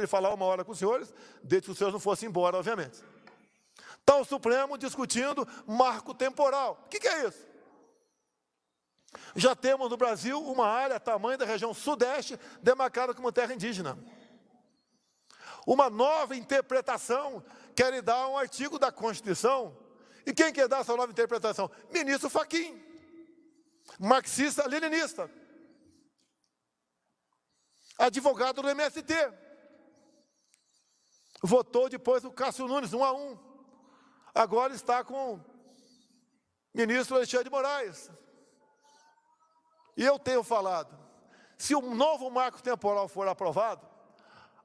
de falar uma hora com os senhores, desde que os senhores não fossem embora, obviamente. Está o Supremo discutindo marco temporal. O que, que é isso? Já temos no Brasil uma área tamanho da região sudeste demarcada como terra indígena. Uma nova interpretação quer dar um artigo da Constituição. E quem quer dar essa nova interpretação? Ministro Faquim, marxista-leninista, advogado do MST. Votou depois o Cássio Nunes, um a um. Agora está com o ministro Alexandre de Moraes. E eu tenho falado, se um novo marco temporal for aprovado,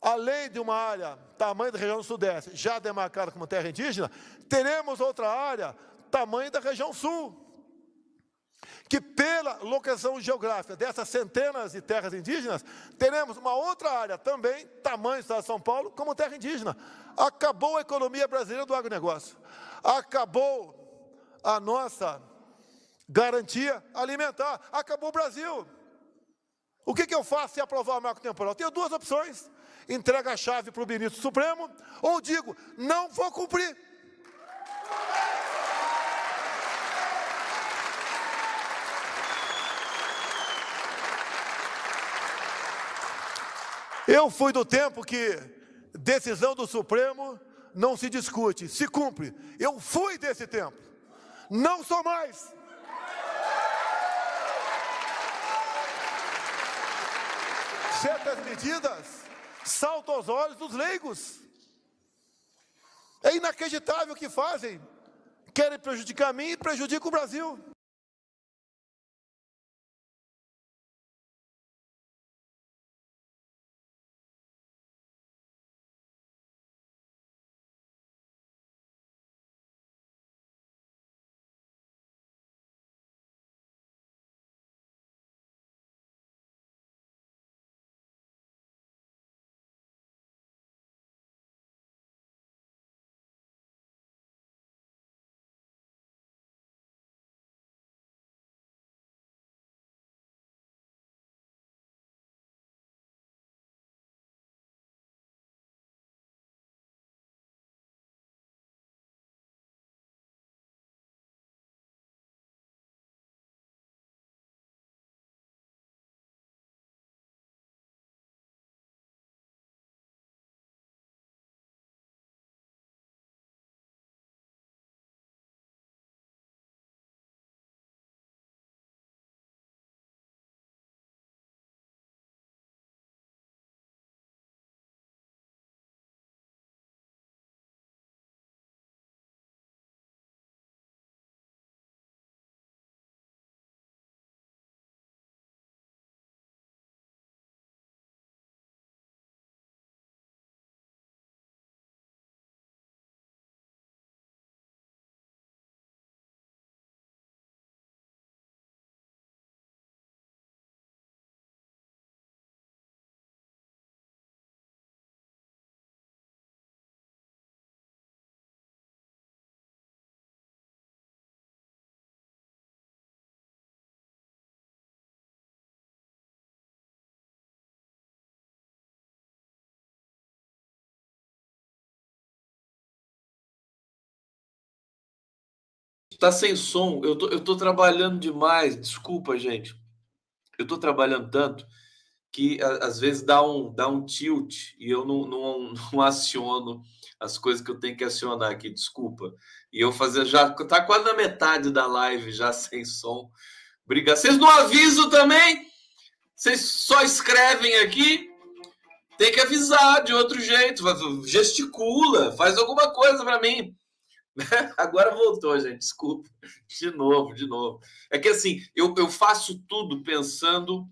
além de uma área tamanho da região sudeste, já demarcada como terra indígena, teremos outra área tamanho da região sul, que pela locação geográfica dessas centenas de terras indígenas, teremos uma outra área também, tamanho do estado de São Paulo, como terra indígena. Acabou a economia brasileira do agronegócio. Acabou a nossa garantia alimentar. Acabou o Brasil. O que, que eu faço se aprovar o marco temporal? Tenho duas opções. Entrega a chave para o ministro Supremo, ou digo, não vou cumprir. Eu fui do tempo que decisão do Supremo não se discute, se cumpre. Eu fui desse tempo. Não sou mais. certas medidas saltam aos olhos dos leigos. É inacreditável o que fazem. Querem prejudicar mim e prejudicam o Brasil. Tá sem som. Eu tô, eu tô trabalhando demais. Desculpa, gente. Eu tô trabalhando tanto que a, às vezes dá um, dá um tilt e eu não, não, não aciono as coisas que eu tenho que acionar aqui. Desculpa. E eu fazer já. Tá quase na metade da live já sem som. Obrigado. Vocês não avisam também? Vocês só escrevem aqui? Tem que avisar de outro jeito. Gesticula, faz alguma coisa para mim. Agora voltou, gente. Desculpa. De novo, de novo. É que assim, eu, eu faço tudo pensando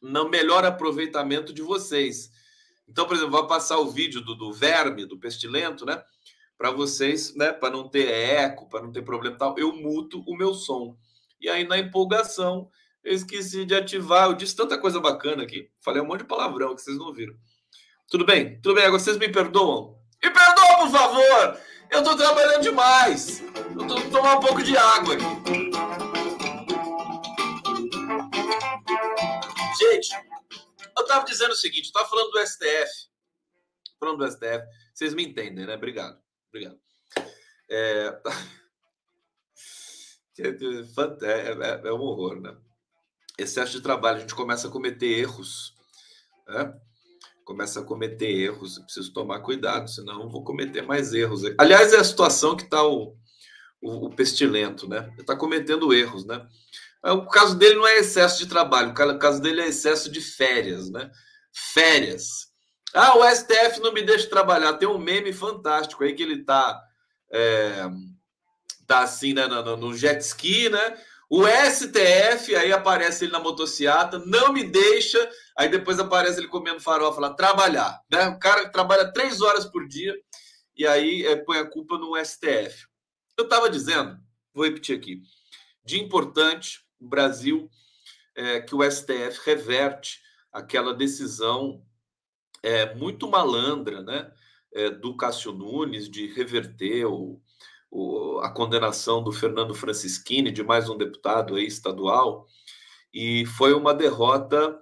no melhor aproveitamento de vocês. Então, por exemplo, vou passar o vídeo do, do verme, do pestilento, né? Para vocês, né? Para não ter eco, para não ter problema tal, eu muto o meu som. E aí, na empolgação, eu esqueci de ativar. Eu disse tanta coisa bacana aqui. Falei um monte de palavrão que vocês não viram. Tudo bem? Tudo bem. Agora vocês me perdoam? Me perdoam, por favor! Eu tô trabalhando demais. Eu tô tomar um pouco de água aqui. Gente, eu estava dizendo o seguinte, estava falando do STF. Falando do STF. Vocês me entendem, né? Obrigado. Obrigado. É... É, é, é, um horror, né? Excesso de trabalho, a gente começa a cometer erros. Né? Começa a cometer erros. Preciso tomar cuidado, senão vou cometer mais erros. Aliás, é a situação que está o, o, o, pestilento, né? Está cometendo erros, né? O caso dele não é excesso de trabalho, o caso dele é excesso de férias, né? Férias. Ah, o STF não me deixa trabalhar. Tem um meme fantástico aí que ele tá, é, tá assim, né, no, no jet ski, né? O STF, aí aparece ele na motocicleta, não me deixa. Aí depois aparece ele comendo farofa lá, trabalhar. Né? O cara trabalha três horas por dia e aí é, põe a culpa no STF. Eu estava dizendo, vou repetir aqui, de importante o Brasil é, que o STF reverte aquela decisão é, muito malandra né, é, do Cássio Nunes de reverter o, o, a condenação do Fernando Francischini, de mais um deputado aí estadual, e foi uma derrota.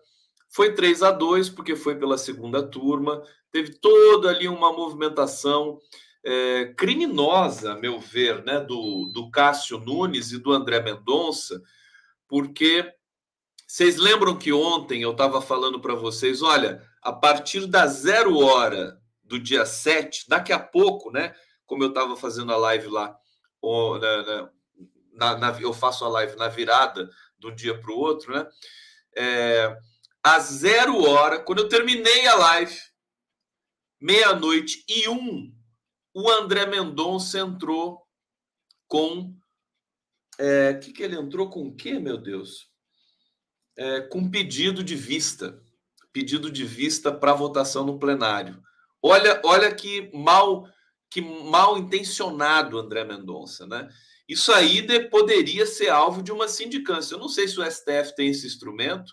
Foi 3 a 2 porque foi pela segunda turma, teve toda ali uma movimentação é, criminosa, a meu ver, né, do, do Cássio Nunes e do André Mendonça, porque vocês lembram que ontem eu estava falando para vocês, olha, a partir da zero hora do dia 7, daqui a pouco, né? Como eu estava fazendo a live lá, na, na, eu faço a live na virada de um dia para o outro, né? É, a zero hora, quando eu terminei a live, meia-noite e um, o André Mendonça entrou com. O é, que, que ele entrou com o quê, meu Deus? É, com pedido de vista pedido de vista para votação no plenário. Olha, olha que mal que mal intencionado André Mendonça, né? Isso aí de, poderia ser alvo de uma sindicância. Eu não sei se o STF tem esse instrumento,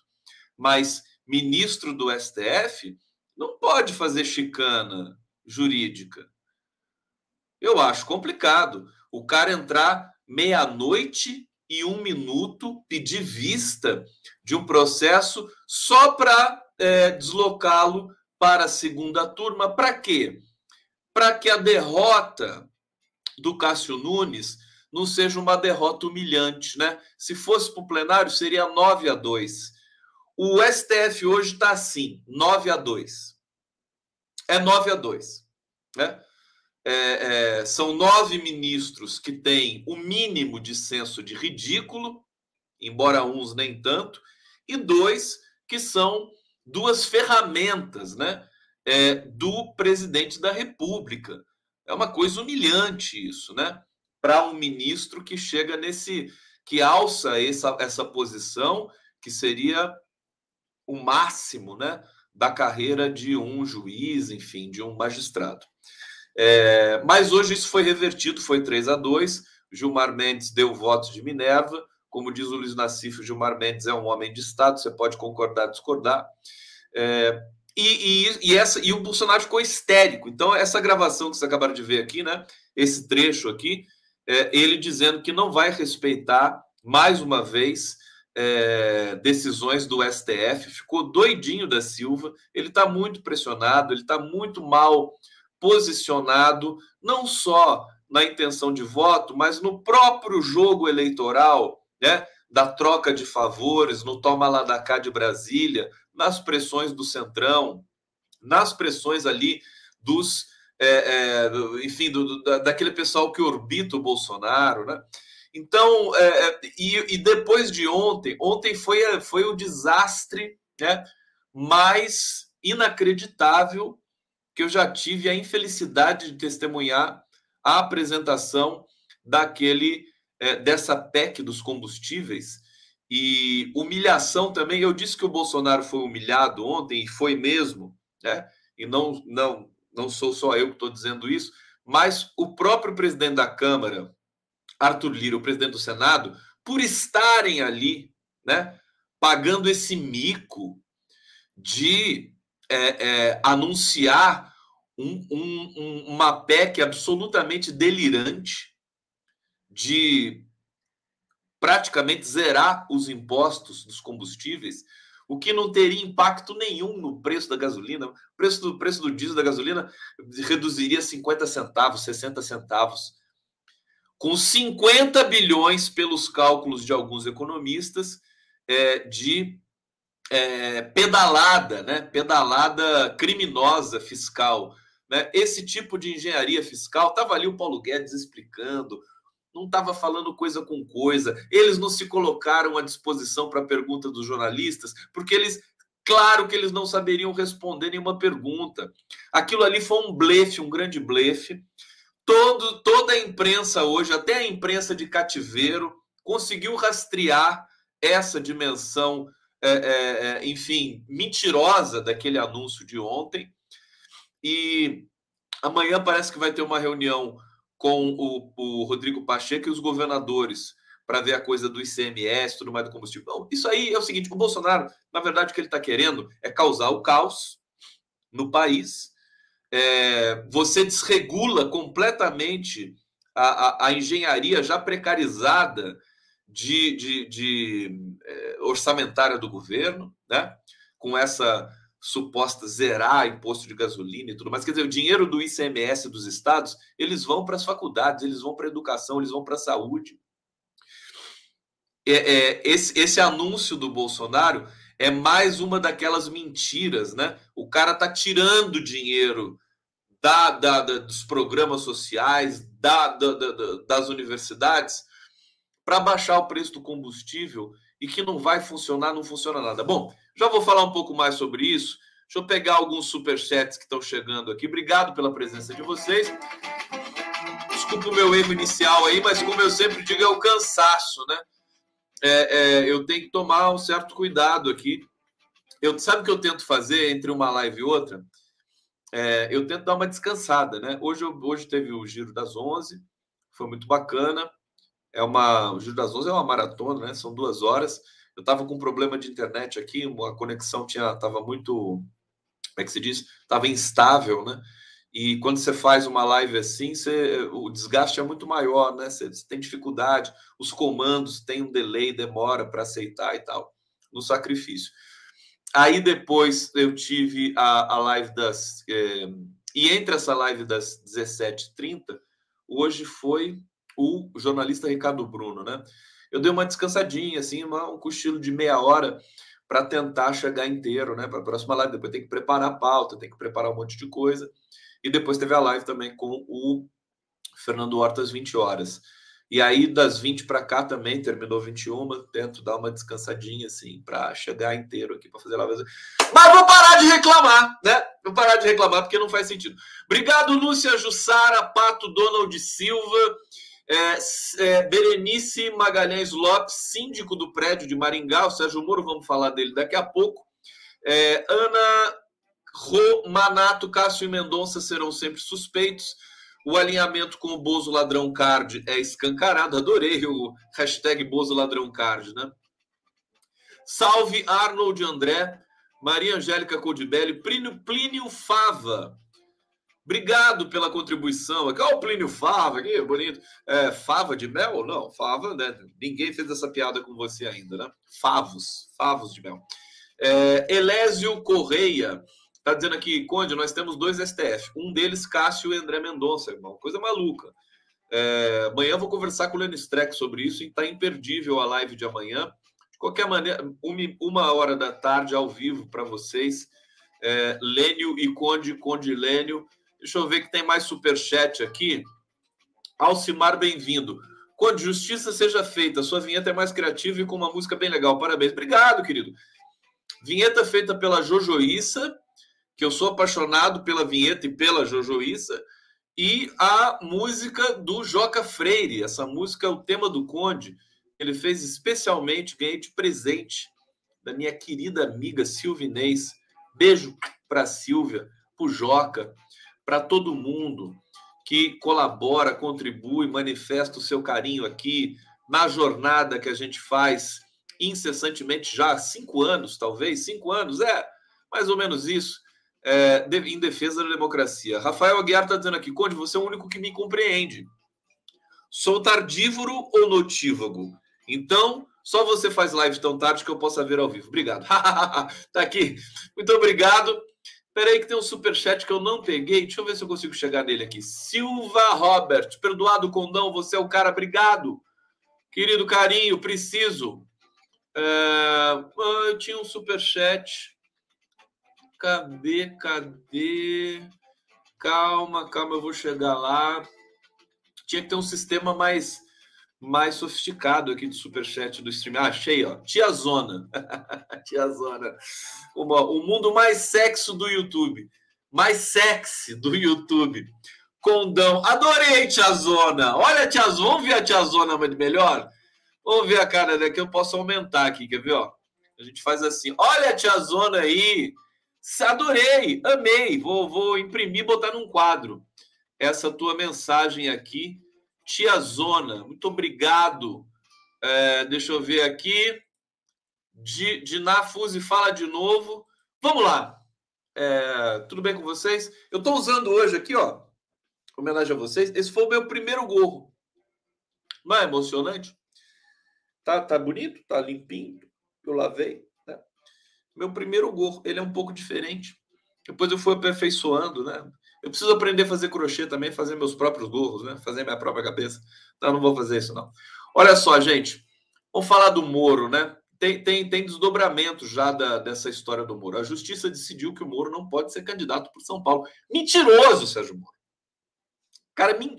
mas ministro do STF não pode fazer chicana jurídica. Eu acho complicado. O cara entrar meia-noite e um minuto, pedir vista de um processo só para é, deslocá-lo para a segunda turma. Para quê? Para que a derrota do Cássio Nunes não seja uma derrota humilhante, né? Se fosse para o plenário, seria 9 a 2. O STF hoje está assim, 9 a 2. É 9 a 2. Né? É, é, são nove ministros que têm o mínimo de senso de ridículo, embora uns nem tanto, e dois que são duas ferramentas né, é, do presidente da República. É uma coisa humilhante isso, né? Para um ministro que chega nesse. que alça essa, essa posição, que seria o máximo né, da carreira de um juiz, enfim, de um magistrado. É, mas hoje isso foi revertido, foi 3 a 2 Gilmar Mendes deu votos de Minerva. Como diz o Luiz Nassif, Gilmar Mendes é um homem de Estado, você pode concordar, discordar. É, e, e, e, essa, e o Bolsonaro ficou histérico. Então, essa gravação que vocês acabaram de ver aqui, né? Esse trecho aqui, é, ele dizendo que não vai respeitar, mais uma vez, é, decisões do STF. Ficou doidinho da Silva. Ele está muito pressionado, ele está muito mal posicionado, não só na intenção de voto, mas no próprio jogo eleitoral, né? Da troca de favores, no toma lá da cá de Brasília, nas pressões do Centrão, nas pressões ali dos, é, é, enfim, do, do, daquele pessoal que orbita o Bolsonaro, né? Então, é, é, e, e, depois de ontem, ontem foi, foi o desastre né, mais inacreditável que eu já tive a infelicidade de testemunhar a apresentação daquele é, dessa PEC dos combustíveis e humilhação também. Eu disse que o Bolsonaro foi humilhado ontem, e foi mesmo, né? E não, não, não sou só eu que estou dizendo isso, mas o próprio presidente da Câmara, Arthur Lira, o presidente do Senado, por estarem ali, né, pagando esse mico de é, é, anunciar um, um, uma PEC absolutamente delirante de praticamente zerar os impostos dos combustíveis, o que não teria impacto nenhum no preço da gasolina. O preço do, preço do diesel da gasolina reduziria 50 centavos, 60 centavos. Com 50 bilhões, pelos cálculos de alguns economistas, é, de é, pedalada, né? pedalada criminosa fiscal. Né? Esse tipo de engenharia fiscal, estava ali o Paulo Guedes explicando, não estava falando coisa com coisa. Eles não se colocaram à disposição para a pergunta dos jornalistas, porque eles, claro que eles não saberiam responder nenhuma pergunta. Aquilo ali foi um blefe, um grande blefe. Todo, toda a imprensa hoje, até a imprensa de cativeiro, conseguiu rastrear essa dimensão, é, é, é enfim, mentirosa daquele anúncio de ontem. E amanhã parece que vai ter uma reunião com o, o Rodrigo Pacheco e os governadores para ver a coisa do ICMS, tudo mais do combustível. Isso aí é o seguinte: o Bolsonaro, na verdade, o que ele está querendo é causar o caos no país. É, você desregula completamente a, a, a, engenharia já precarizada de, de, de é, orçamentária do governo, né? com essa suposta zerar imposto de gasolina e tudo mais. Quer dizer, o dinheiro do ICMS dos estados, eles vão para as faculdades, eles vão para a educação, eles vão para a saúde. É, é, esse, esse anúncio do Bolsonaro é mais uma daquelas mentiras, né? O cara tá tirando dinheiro da, da, da dos programas sociais, da, da das universidades, para baixar o preço do combustível e que não vai funcionar, não funciona nada. Bom, já vou falar um pouco mais sobre isso. Deixa eu pegar alguns superchats que estão chegando aqui. Obrigado pela presença de vocês. Desculpa o meu erro inicial aí, mas como eu sempre digo, é o cansaço, né? É, é, eu tenho que tomar um certo cuidado aqui. Eu sabe o que eu tento fazer entre uma live e outra? É, eu tento dar uma descansada, né? Hoje, hoje teve o Giro das 11, foi muito bacana. É uma, o Giro das 11 é uma maratona, né? São duas horas. Eu estava com um problema de internet aqui, a conexão estava muito, como é que se diz? Estava instável, né? E quando você faz uma live assim, você, o desgaste é muito maior, né? Você, você tem dificuldade, os comandos têm um delay, demora para aceitar e tal, no sacrifício. Aí depois eu tive a, a live das. É, e entre essa live das 17h30, hoje foi o jornalista Ricardo Bruno, né? Eu dei uma descansadinha, assim, uma, um cochilo de meia hora para tentar chegar inteiro, né? Para a próxima live. Depois tem que preparar a pauta, tem que preparar um monte de coisa. E depois teve a live também com o Fernando Hortas, 20 horas. E aí, das 20 para cá também, terminou 21, tento dar uma descansadinha, assim, para chegar inteiro aqui para fazer a live. Mas vou parar de reclamar, né? Vou parar de reclamar porque não faz sentido. Obrigado, Lúcia Jussara, Pato Donald Silva. É, é, Berenice Magalhães Lopes, síndico do prédio de Maringá, o Sérgio Moro, vamos falar dele daqui a pouco. É, Ana Romanato, Cássio e Mendonça serão sempre suspeitos. O alinhamento com o Bozo Ladrão Card é escancarado. Adorei o hashtag Bozo Ladrão Card, né? Salve Arnold André, Maria Angélica Codibelli, Plínio, Plínio Fava. Obrigado pela contribuição. Aqui, olha o Plínio Fava, aqui, bonito. É, fava de mel? Não, fava, né? Ninguém fez essa piada com você ainda, né? Favos, favos de mel. É, Elésio Correia está dizendo aqui, Conde, nós temos dois STF. Um deles, Cássio e André Mendonça, irmão. Coisa maluca. É, amanhã vou conversar com o Lênin Streck sobre isso e está imperdível a live de amanhã. De qualquer maneira, uma hora da tarde ao vivo para vocês. É, Lênio e Conde, Conde Lênio Deixa eu ver que tem mais superchat aqui. Alcimar, bem-vindo. Quando justiça seja feita, sua vinheta é mais criativa e com uma música bem legal. Parabéns. Obrigado, querido. Vinheta feita pela Jojoíça, que eu sou apaixonado pela vinheta e pela Jojoíça, e a música do Joca Freire. Essa música é o tema do Conde. Ele fez especialmente, ganhei de presente da minha querida amiga Silvinês. Beijo para Silvia, pro Joca para todo mundo que colabora, contribui, manifesta o seu carinho aqui na jornada que a gente faz incessantemente já há cinco anos, talvez, cinco anos, é mais ou menos isso, é, em defesa da democracia. Rafael Aguiar está dizendo aqui, Conde, você é o único que me compreende. Sou tardívoro ou notívago? Então, Só você faz live tão tarde que eu possa ver ao vivo. Obrigado. tá aqui. Muito obrigado. Peraí que tem um super chat que eu não peguei. Deixa eu ver se eu consigo chegar nele aqui. Silva Robert, perdoado condão, você é o cara. Obrigado. Querido carinho, preciso. É... Eu tinha um super chat. Cadê? Cadê? Calma, calma, eu vou chegar lá. Tinha que ter um sistema mais mais sofisticado aqui de superchat do stream. Ah, achei, ó. Tia Zona. Tia Zona. Uma, o mundo mais sexo do YouTube. Mais sexy do YouTube. Condão. Adorei, Tia Zona. Olha Tia Zona. Vamos ver a Tia Zona melhor? Vamos ver a cara daqui. Eu posso aumentar aqui, quer ver, ó? A gente faz assim. Olha Tia Zona aí. Adorei, amei. Vou, vou imprimir e botar num quadro essa tua mensagem aqui Tia Zona, muito obrigado. É, deixa eu ver aqui. De Nafuse fala de novo. Vamos lá. É, tudo bem com vocês? Eu estou usando hoje aqui, ó, homenagem a vocês. Esse foi o meu primeiro gorro. Não é emocionante? Tá, tá bonito, tá limpinho. Eu lavei. Né? Meu primeiro gorro, ele é um pouco diferente. Depois eu fui aperfeiçoando, né? Eu preciso aprender a fazer crochê também, fazer meus próprios gorros, né? Fazer minha própria cabeça. Então, não vou fazer isso, não. Olha só, gente. Vamos falar do Moro, né? Tem, tem, tem desdobramento já da, dessa história do Moro. A justiça decidiu que o Moro não pode ser candidato por São Paulo. Mentiroso, Sérgio Moro. Cara, min,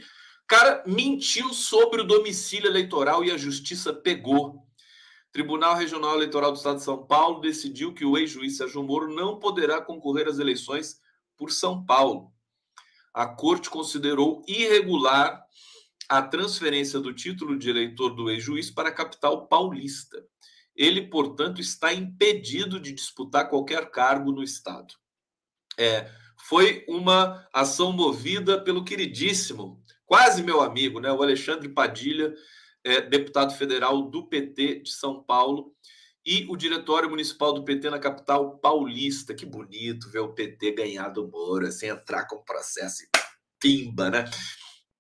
cara mentiu sobre o domicílio eleitoral e a justiça pegou. Tribunal Regional Eleitoral do Estado de São Paulo decidiu que o ex-juiz Sérgio Moro não poderá concorrer às eleições por São Paulo a corte considerou irregular a transferência do título de eleitor do ex-juiz para a capital paulista. Ele, portanto, está impedido de disputar qualquer cargo no Estado. É, foi uma ação movida pelo queridíssimo, quase meu amigo, né, o Alexandre Padilha, é, deputado federal do PT de São Paulo, e o Diretório Municipal do PT na capital paulista. Que bonito ver o PT ganhar do Moro, assim, entrar com processo e pimba, né?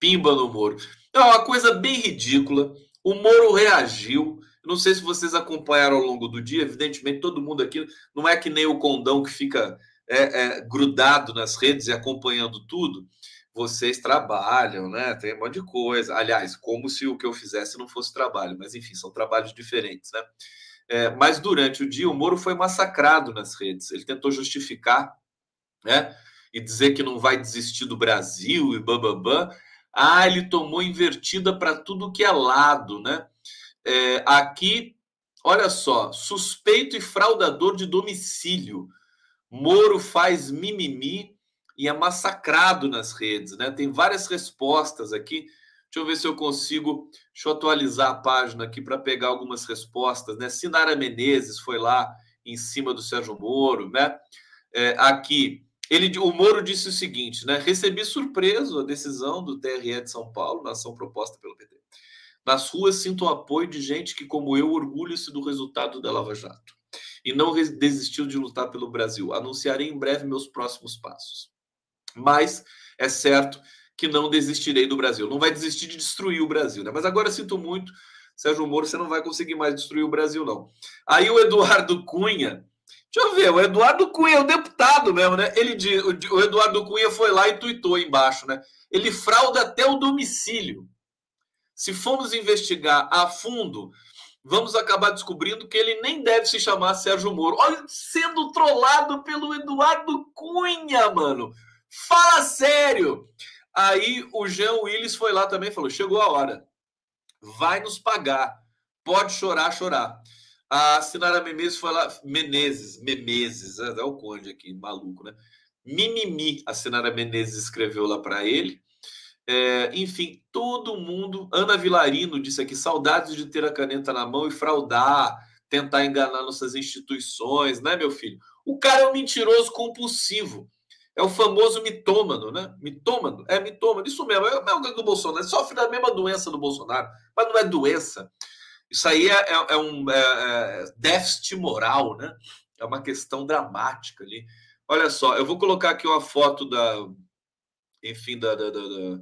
Pimba no Moro. É uma coisa bem ridícula. O Moro reagiu. Não sei se vocês acompanharam ao longo do dia, evidentemente, todo mundo aqui não é que nem o condão que fica é, é, grudado nas redes e acompanhando tudo. Vocês trabalham, né? Tem um monte de coisa. Aliás, como se o que eu fizesse não fosse trabalho, mas enfim, são trabalhos diferentes, né? É, mas durante o dia, o Moro foi massacrado nas redes. Ele tentou justificar, né? E dizer que não vai desistir do Brasil e bababã. Ah, ele tomou invertida para tudo que é lado, né? É, aqui, olha só, suspeito e fraudador de domicílio. Moro faz mimimi e é massacrado nas redes, né? Tem várias respostas aqui Deixa eu ver se eu consigo. Deixa eu atualizar a página aqui para pegar algumas respostas. Né? Sinara Menezes foi lá em cima do Sérgio Moro, né? É, aqui, ele, o Moro disse o seguinte, né? Recebi surpreso a decisão do TRE de São Paulo, na ação proposta pelo PT. Nas ruas sinto o apoio de gente que, como eu, orgulha-se do resultado da Lava Jato e não desistiu de lutar pelo Brasil. Anunciarei em breve meus próximos passos. Mas é certo que não desistirei do Brasil. Não vai desistir de destruir o Brasil, né? Mas agora sinto muito, Sérgio Moro, você não vai conseguir mais destruir o Brasil, não. Aí o Eduardo Cunha, deixa eu ver, o Eduardo Cunha é o deputado mesmo, né? Ele o Eduardo Cunha foi lá e tuitou embaixo, né? Ele frauda até o domicílio. Se formos investigar a fundo, vamos acabar descobrindo que ele nem deve se chamar Sérgio Moro. Olha, sendo trollado pelo Eduardo Cunha, mano. Fala sério! Aí o Jean Willis foi lá também falou: chegou a hora, vai nos pagar, pode chorar, chorar. A Sinara Menezes foi lá, Menezes, Memeses, é, é o conde aqui, maluco, né? Mimimi, a Sinara Menezes escreveu lá para ele. É, enfim, todo mundo. Ana Vilarino disse aqui: saudades de ter a caneta na mão e fraudar, tentar enganar nossas instituições, né, meu filho? O cara é um mentiroso compulsivo. É o famoso mitômano, né? Mitômano, é mitômano, isso mesmo, é o mesmo do Bolsonaro, sofre da mesma doença do Bolsonaro, mas não é doença. Isso aí é, é, é um é, é, déficit moral, né? É uma questão dramática ali. Olha só, eu vou colocar aqui uma foto da, enfim, da, da, da, da...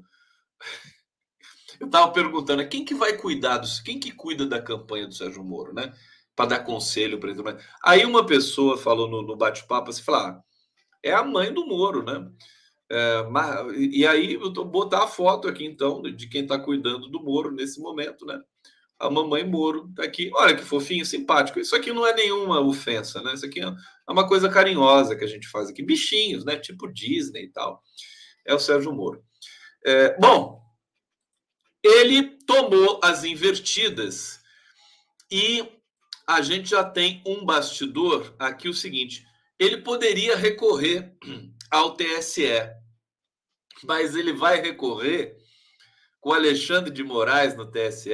Eu estava perguntando, quem que vai cuidar quem que cuida da campanha do Sérgio Moro, né? Para dar conselho para ele. Aí uma pessoa falou no, no bate-papo, assim, falar, ah, é a mãe do Moro, né? É, mas, e aí eu vou botar a foto aqui então de quem está cuidando do Moro nesse momento, né? A mamãe Moro tá aqui. Olha que fofinho, simpático. Isso aqui não é nenhuma ofensa, né? Isso aqui é uma coisa carinhosa que a gente faz aqui. Bichinhos, né? Tipo Disney e tal. É o Sérgio Moro. É, bom, ele tomou as invertidas e a gente já tem um bastidor aqui o seguinte: ele poderia recorrer ao TSE, mas ele vai recorrer com Alexandre de Moraes no TSE.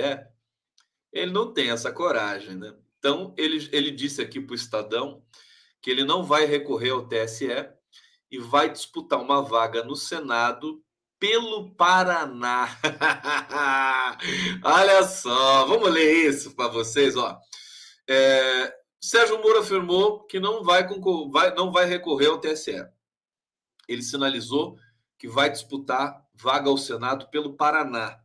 Ele não tem essa coragem, né? Então, ele, ele disse aqui para o Estadão que ele não vai recorrer ao TSE e vai disputar uma vaga no Senado pelo Paraná. Olha só, vamos ler isso para vocês, ó. É, Sérgio Moro afirmou que não vai, vai, não vai recorrer ao TSE. Ele sinalizou que vai disputar vaga ao Senado pelo Paraná.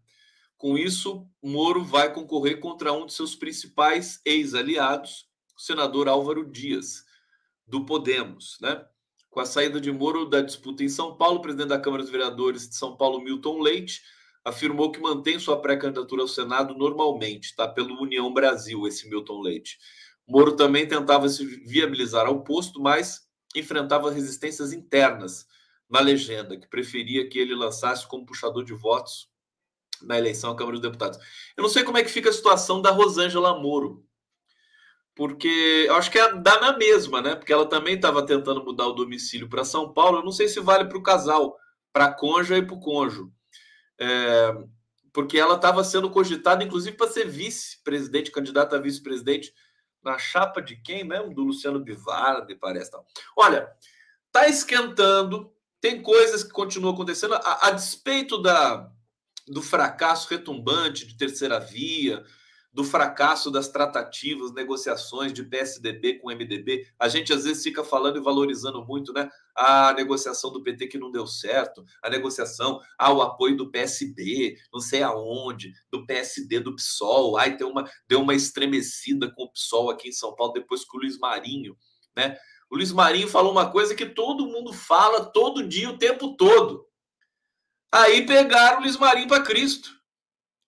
Com isso, Moro vai concorrer contra um de seus principais ex-aliados, o senador Álvaro Dias, do Podemos, né? Com a saída de Moro da disputa em São Paulo, o presidente da Câmara dos Vereadores de São Paulo, Milton Leite, afirmou que mantém sua pré-candidatura ao Senado normalmente, tá? Pelo União Brasil, esse Milton Leite. Moro também tentava se viabilizar ao posto, mas enfrentava resistências internas na legenda, que preferia que ele lançasse como puxador de votos na eleição à Câmara dos Deputados. Eu não sei como é que fica a situação da Rosângela Moro, porque eu acho que é, dá na mesma, né? Porque ela também estava tentando mudar o domicílio para São Paulo. Eu não sei se vale para o casal, para a conja e para o cônjuge. É, porque ela estava sendo cogitada, inclusive, para ser vice-presidente, candidata a vice-presidente, na chapa de quem mesmo? Do Luciano Bivar, me parece. Tal. Olha, tá esquentando, tem coisas que continuam acontecendo, a, a despeito da, do fracasso retumbante de terceira via, do fracasso das tratativas, negociações de PSDB com MDB. A gente às vezes fica falando e valorizando muito, né? A negociação do PT que não deu certo, a negociação, ah, o apoio do PSB, não sei aonde, do PSD, do PSOL. Ai, deu uma, deu uma estremecida com o PSOL aqui em São Paulo depois que o Luiz Marinho, né? O Luiz Marinho falou uma coisa que todo mundo fala todo dia, o tempo todo. Aí pegaram o Luiz Marinho para Cristo,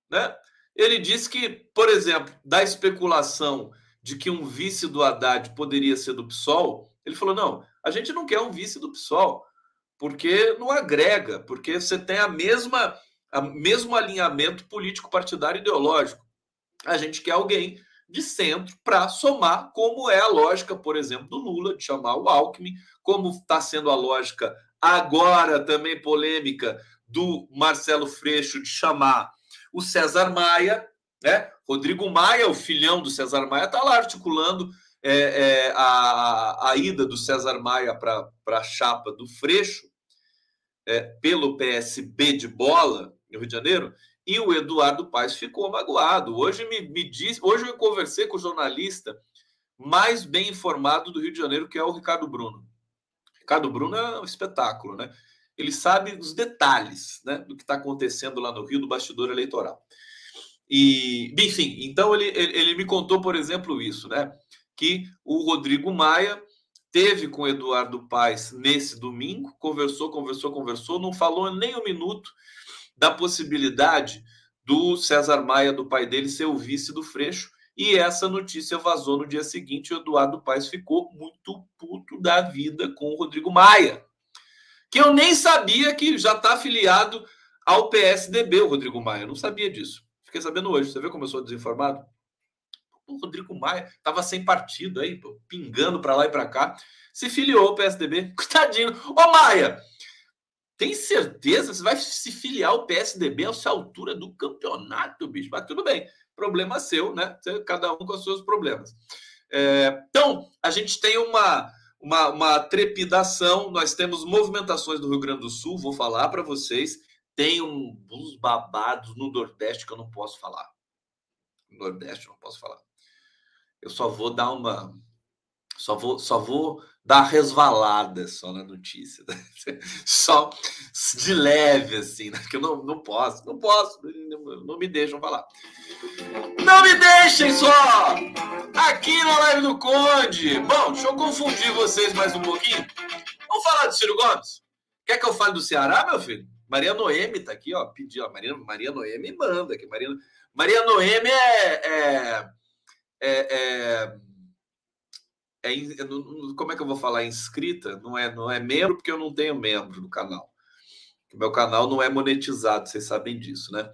né? Ele disse que, por exemplo, da especulação de que um vice do Haddad poderia ser do PSOL, ele falou: não, a gente não quer um vice do PSOL, porque não agrega, porque você tem a mesma, a mesmo alinhamento político partidário ideológico. A gente quer alguém de centro para somar, como é a lógica, por exemplo, do Lula, de chamar o Alckmin, como está sendo a lógica agora também polêmica do Marcelo Freixo de chamar o César Maia, né? Rodrigo Maia, o filhão do César Maia, está lá articulando é, é, a, a ida do César Maia para a chapa do Freixo é, pelo PSB de bola no Rio de Janeiro, e o Eduardo Paes ficou magoado. Hoje me, me disse, hoje eu conversei com o jornalista mais bem informado do Rio de Janeiro, que é o Ricardo Bruno. Ricardo Bruno é um espetáculo, né? Ele sabe os detalhes né, do que está acontecendo lá no Rio, do bastidor eleitoral. E, enfim, então ele, ele, ele, me contou, por exemplo, isso, né? Que o Rodrigo Maia teve com o Eduardo Paes nesse domingo, conversou, conversou, conversou, não falou nem um minuto da possibilidade do César Maia, do pai dele, ser o vice do Freixo. E essa notícia vazou no dia seguinte. O Eduardo Paes ficou muito puto da vida com o Rodrigo Maia que eu nem sabia que já está afiliado ao PSDB, o Rodrigo Maia. Eu não sabia disso. Fiquei sabendo hoje. Você vê como eu sou desinformado? O Rodrigo Maia estava sem partido aí, pingando para lá e para cá. Se filiou ao PSDB. Coitadinho. Ô, Maia, tem certeza você vai se filiar ao PSDB a essa altura do campeonato, bicho? Mas tudo bem. Problema seu, né? Cada um com os seus problemas. É, então, a gente tem uma uma, uma trepidação. Nós temos movimentações do Rio Grande do Sul, vou falar para vocês. Tem um, uns babados no Nordeste que eu não posso falar. No Nordeste eu não posso falar. Eu só vou dar uma. Só vou, só vou dar resvalada só na notícia. Né? Só de leve, assim, né? que eu não, não posso, não posso, não, me deixam falar. Não me deixem só! Aqui na live do Conde. Bom, deixa eu confundir vocês mais um pouquinho. Vamos falar do Ciro Gomes? Quer que eu fale do Ceará, meu filho? Maria Noemi tá aqui, ó. Pediu. Maria, Maria Noemi manda aqui. Maria, Maria Noemi é, é, é, é é, como é que eu vou falar inscrita? Não é, não é membro porque eu não tenho membro no canal. Meu canal não é monetizado, vocês sabem disso, né?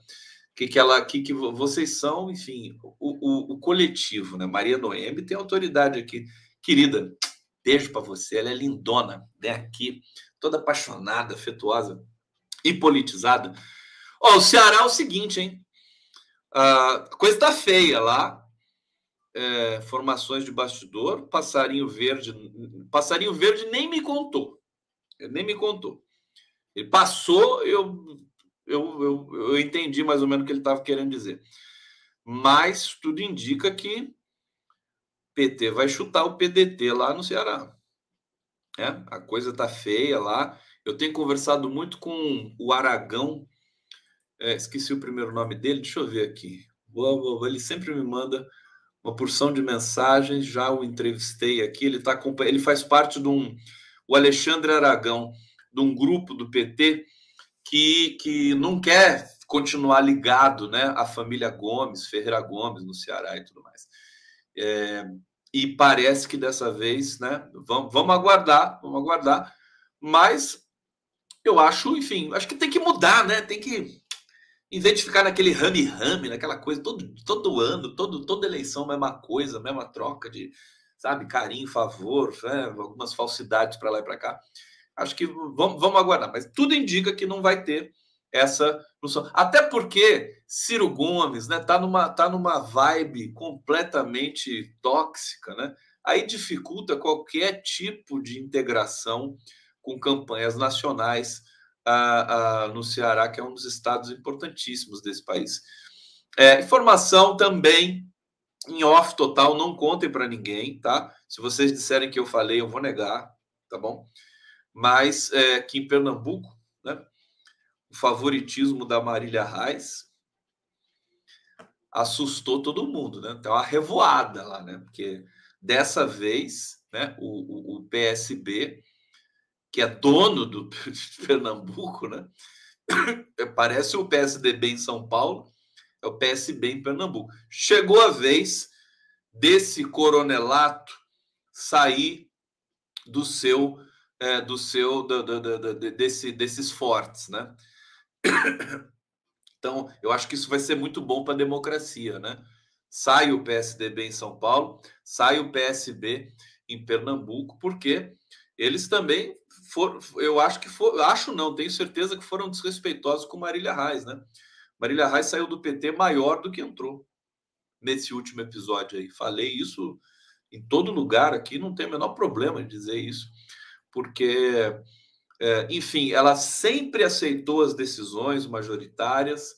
Que que ela, que que vocês são, enfim, o, o, o coletivo, né? Maria Noemi tem autoridade aqui, querida. Beijo para você, ela é lindona, né? Aqui, toda apaixonada, afetuosa e politizada. Ó, o Ceará é o seguinte, hein? A coisa tá feia lá é, formações de bastidor, passarinho verde, passarinho verde nem me contou, nem me contou. Ele passou, eu, eu, eu, eu entendi mais ou menos o que ele estava querendo dizer. Mas tudo indica que PT vai chutar o PDT lá no Ceará. É, a coisa tá feia lá. Eu tenho conversado muito com o Aragão, é, esqueci o primeiro nome dele, deixa eu ver aqui. Ele sempre me manda uma porção de mensagens, já o entrevistei aqui, ele tá ele faz parte de um o Alexandre Aragão, de um grupo do PT que, que não quer continuar ligado, né, à família Gomes, Ferreira Gomes no Ceará e tudo mais. É, e parece que dessa vez, né, vamos, vamos aguardar, vamos aguardar, mas eu acho, enfim, acho que tem que mudar, né? Tem que em vez de ficar naquele rame-rame, naquela coisa, todo, todo ano, todo, toda eleição, mesma coisa, mesma troca de, sabe, carinho, favor, né? algumas falsidades para lá e para cá. Acho que vamos, vamos aguardar, mas tudo indica que não vai ter essa noção. Até porque Ciro Gomes né, tá, numa, tá numa vibe completamente tóxica, né? Aí dificulta qualquer tipo de integração com campanhas nacionais no Ceará, que é um dos estados importantíssimos desse país. É, informação também em off total, não contem para ninguém, tá? Se vocês disserem que eu falei, eu vou negar, tá bom? Mas é, que em Pernambuco, né, o favoritismo da Marília Reis assustou todo mundo, né? Então, uma revoada lá, né? Porque dessa vez, né, o, o, o PSB que é dono do Pernambuco, né? Parece o PSDB em São Paulo, é o PSB em Pernambuco. Chegou a vez desse coronelato sair do seu é, do seu do, do, do, desse, desses fortes, né? Então, eu acho que isso vai ser muito bom para a democracia, né? Sai o PSDB em São Paulo, sai o PSB em Pernambuco, porque eles também foram, eu acho que for, acho não, tenho certeza que foram desrespeitosos com Marília Reis, né? Marília Reis saiu do PT maior do que entrou nesse último episódio aí. Falei isso em todo lugar aqui, não tem o menor problema em dizer isso, porque, é, enfim, ela sempre aceitou as decisões majoritárias,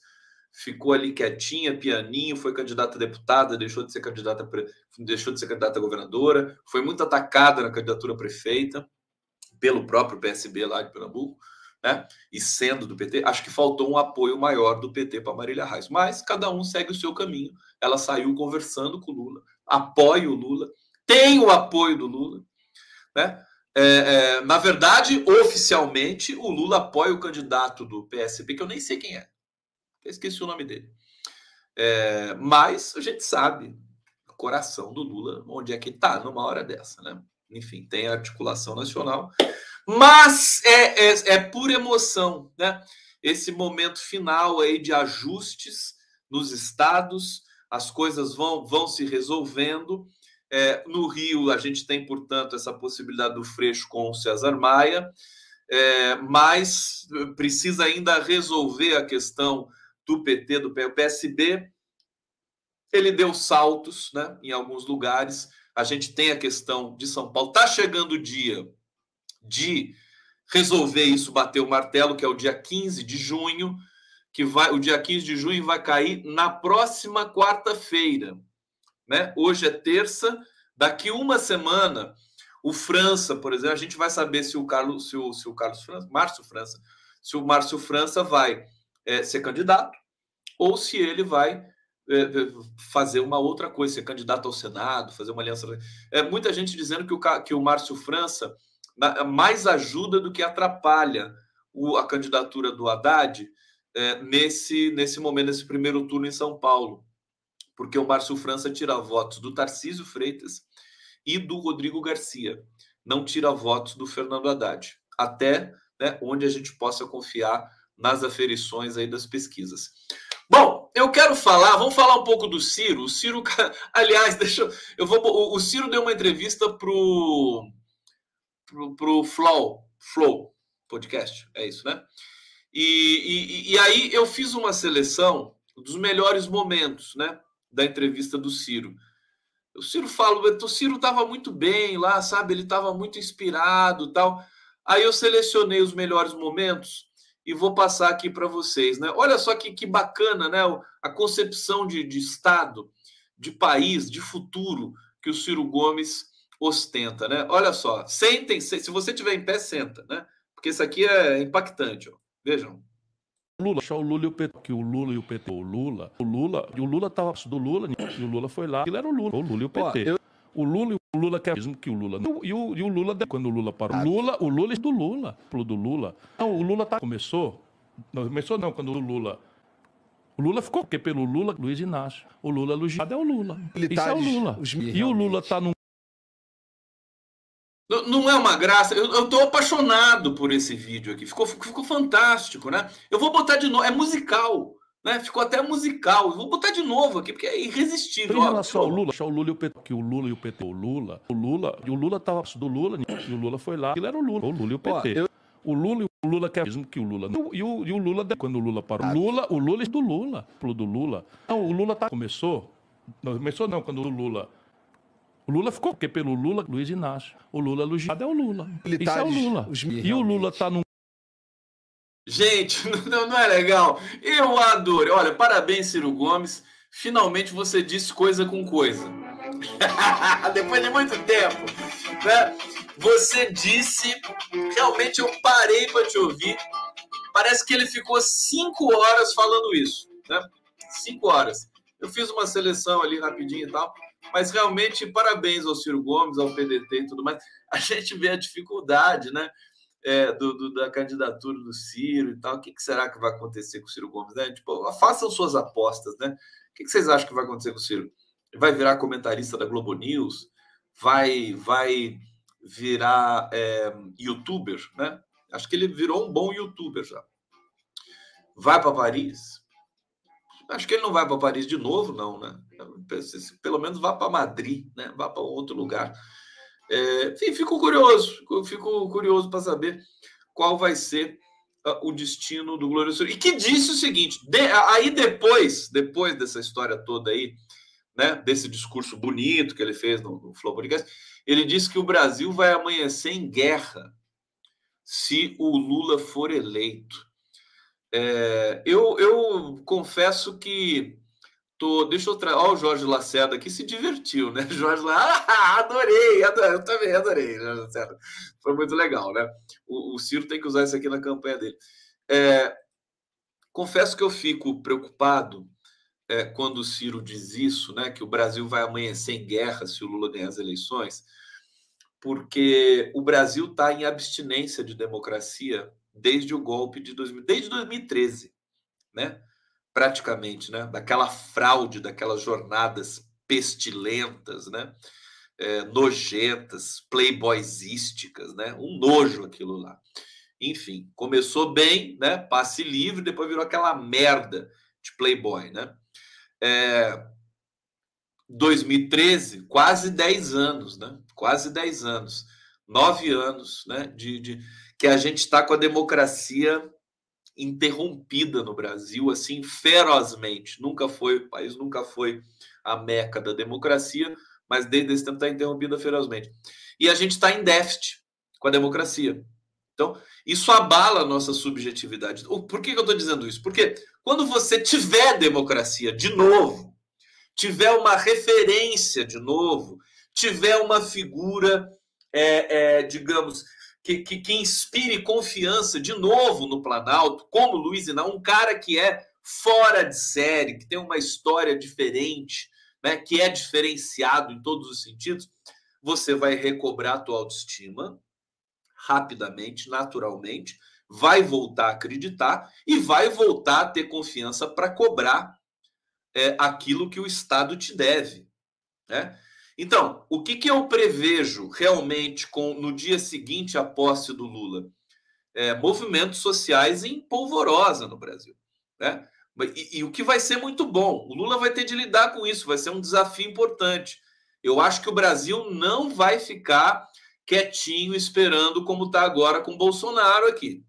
ficou ali quietinha, pianinho, foi candidata a deputada, deixou de ser candidata, deixou de ser candidata governadora, foi muito atacada na candidatura prefeita pelo próprio PSB lá de Pernambuco, né? E sendo do PT, acho que faltou um apoio maior do PT para Marília Reis. Mas cada um segue o seu caminho. Ela saiu conversando com o Lula, apoia o Lula, tem o apoio do Lula, né? É, é, na verdade, oficialmente, o Lula apoia o candidato do PSB, que eu nem sei quem é. Esqueci o nome dele. É, mas a gente sabe o coração do Lula, onde é que está numa hora dessa, né? Enfim, tem articulação nacional, mas é, é, é por emoção, né? Esse momento final aí de ajustes nos estados, as coisas vão, vão se resolvendo. É, no Rio, a gente tem, portanto, essa possibilidade do Freixo com o César Maia, é, mas precisa ainda resolver a questão do PT, do PSB. Ele deu saltos né, em alguns lugares, a gente tem a questão de São Paulo. Está chegando o dia de resolver isso, bater o martelo, que é o dia 15 de junho, que vai, o dia 15 de junho vai cair na próxima quarta-feira. Né? Hoje é terça, Daqui uma semana, o França, por exemplo, a gente vai saber se o Carlos, se o, se o Carlos França, Márcio França, se o Márcio França vai é, ser candidato ou se ele vai fazer uma outra coisa, ser candidato ao Senado, fazer uma aliança. É, muita gente dizendo que o, que o Márcio França mais ajuda do que atrapalha o, a candidatura do Haddad é, nesse, nesse momento, nesse primeiro turno em São Paulo. Porque o Márcio França tira votos do Tarcísio Freitas e do Rodrigo Garcia. Não tira votos do Fernando Haddad. Até né, onde a gente possa confiar nas aferições aí das pesquisas. Eu quero falar, vamos falar um pouco do Ciro. O Ciro, aliás, deixa eu, eu vou. O Ciro deu uma entrevista pro pro, pro Flow, Flow podcast, é isso, né? E, e, e aí eu fiz uma seleção dos melhores momentos, né, da entrevista do Ciro. O Ciro fala, o Ciro estava muito bem lá, sabe? Ele estava muito inspirado, tal. Aí eu selecionei os melhores momentos e vou passar aqui para vocês. Né? Olha só que, que bacana né? a concepção de, de Estado, de país, de futuro que o Ciro Gomes ostenta. Né? Olha só, sentem, se você tiver em pé, senta, né? porque isso aqui é impactante. Ó. Vejam. Lula, achar o Lula e o PT, que o Lula e o PT, o Lula, o Lula, e o Lula estava do Lula, e o Lula foi lá, ele era o Lula, o Lula e o PT. Ó, eu... O Lula e o Lula quer mesmo que o Lula. E o, e o Lula, quando o Lula parou. O Lula, o Lula é do Lula, do Lula. Não, o Lula tá, começou. Não, começou não, quando o Lula. O Lula ficou, porque pelo Lula, Luiz Inácio. O Lula elogiado é o Lula. Militares, Isso é o Lula. E o Lula tá num. Não é uma graça. Eu, eu tô apaixonado por esse vídeo aqui. Ficou, ficou fantástico, né? Eu vou botar de novo. É musical. Né? Ficou até musical. Vou botar de novo aqui, porque é irresistível. Em relação ao Lula, o Lula e o PT, que o Lula e o PT, o Lula, o Lula, e o Lula estava do Lula, e o Lula foi lá, ele era o Lula, o Lula e o PT. eu... O Lula e o Lula quer mesmo que o Lula. E o, e o Lula, quando o Lula parou. O Lula, o Lula é do Lula, do Lula. Não, o Lula tá, começou. Não, começou não, quando o Lula. O Lula ficou, porque pelo Lula, Luiz Inácio. O Lula elogiado é o Lula. Militares, Isso é o Lula. E o Lula está num Gente, não, não é legal? Eu adoro. Olha, parabéns, Ciro Gomes. Finalmente você disse coisa com coisa. Depois de muito tempo. Né? Você disse. Realmente eu parei para te ouvir. Parece que ele ficou cinco horas falando isso. Né? Cinco horas. Eu fiz uma seleção ali rapidinho e tal. Mas realmente, parabéns ao Ciro Gomes, ao PDT e tudo mais. A gente vê a dificuldade, né? É, do, do, da candidatura do Ciro e tal. O que, que, será que vai acontecer com o Ciro Gomes? Né? Tipo, façam suas apostas, né? O que, que, vocês acham que vai acontecer com o Ciro? Vai virar comentarista da Globo News? Vai, vai virar é, youtuber, né? Acho que ele virou um bom youtuber já. Vai para Paris? Acho que ele não vai para Paris de novo, não, né? Pelo menos vá para Madrid, né? Vá para outro lugar. É, enfim, fico curioso, fico curioso para saber qual vai ser uh, o destino do Glorioso. E que disse o seguinte: de, aí depois, depois dessa história toda aí, né, desse discurso bonito que ele fez no, no Flow Podcast, ele disse que o Brasil vai amanhecer em guerra se o Lula for eleito. É, eu, eu confesso que Tô, deixa eu trazer. Olha o Jorge Lacerda aqui se divertiu, né? Jorge lá, ah, adorei, adorei, eu também adorei, Jorge Lacerda. Foi muito legal, né? O, o Ciro tem que usar isso aqui na campanha dele. É, confesso que eu fico preocupado é, quando o Ciro diz isso, né? Que o Brasil vai amanhecer em guerra se o Lula ganhar as eleições, porque o Brasil está em abstinência de democracia desde o golpe de 2000, desde 2013, né? Praticamente, né? Daquela fraude, daquelas jornadas pestilentas, né? É, nojentas, playboysísticas, né? Um nojo aquilo lá. Enfim, começou bem, né? Passe livre, depois virou aquela merda de playboy, né? É, 2013, quase 10 anos, né? Quase 10 anos. Nove anos, né? De, de que a gente está com a democracia interrompida no Brasil assim ferozmente. Nunca foi, o país nunca foi a meca da democracia, mas desde esse tempo está interrompida ferozmente. E a gente está em déficit com a democracia. Então, isso abala a nossa subjetividade. Por que, que eu estou dizendo isso? Porque quando você tiver democracia de novo, tiver uma referência de novo, tiver uma figura, é, é, digamos, que, que, que, inspire confiança de novo no Planalto, como Luiz Inácio, um cara que é fora de série, que tem uma história diferente, né, que é diferenciado em todos os sentidos, você vai recobrar a tua autoestima rapidamente, naturalmente, vai voltar a acreditar e vai voltar a ter confiança para cobrar é, aquilo que o Estado te deve. Né? Então, o que, que eu prevejo realmente com no dia seguinte à posse do Lula? É, movimentos sociais em polvorosa no Brasil. Né? E, e, o que vai ser muito bom. O Lula vai ter de lidar com isso, vai ser um desafio importante. Eu acho que o Brasil não vai ficar quietinho esperando como está agora com Bolsonaro aqui.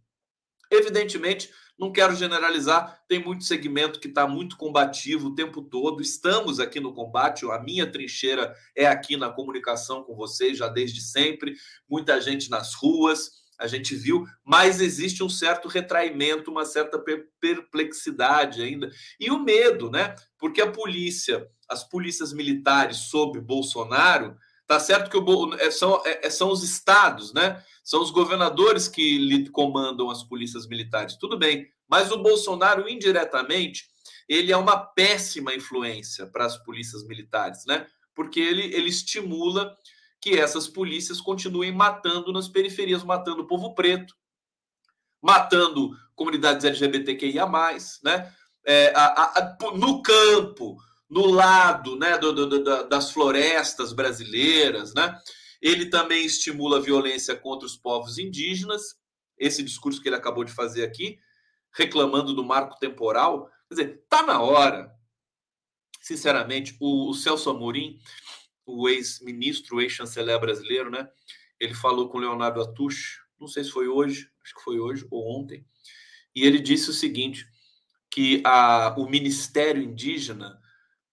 Evidentemente, não quero generalizar, tem muito segmento que está muito combativo o tempo todo. Estamos aqui no combate, a minha trincheira é aqui na comunicação com vocês já desde sempre. Muita gente nas ruas, a gente viu, mas existe um certo retraimento, uma certa perplexidade ainda. E o medo, né? Porque a polícia, as polícias militares sob Bolsonaro, tá certo que o, é, são, é, é, são os estados, né? São os governadores que comandam as polícias militares. Tudo bem, mas o Bolsonaro, indiretamente, ele é uma péssima influência para as polícias militares, né? Porque ele, ele estimula que essas polícias continuem matando nas periferias, matando o povo preto, matando comunidades LGBTQIA, né? É, a, a, a, no campo, no lado né, do, do, do, das florestas brasileiras, né? Ele também estimula a violência contra os povos indígenas, esse discurso que ele acabou de fazer aqui, reclamando do marco temporal. Quer dizer, tá na hora. Sinceramente, o, o Celso Amorim o ex-ministro, o ex-chanceler brasileiro, né? Ele falou com Leonardo Atush, não sei se foi hoje, acho que foi hoje ou ontem, e ele disse o seguinte: que a, o Ministério Indígena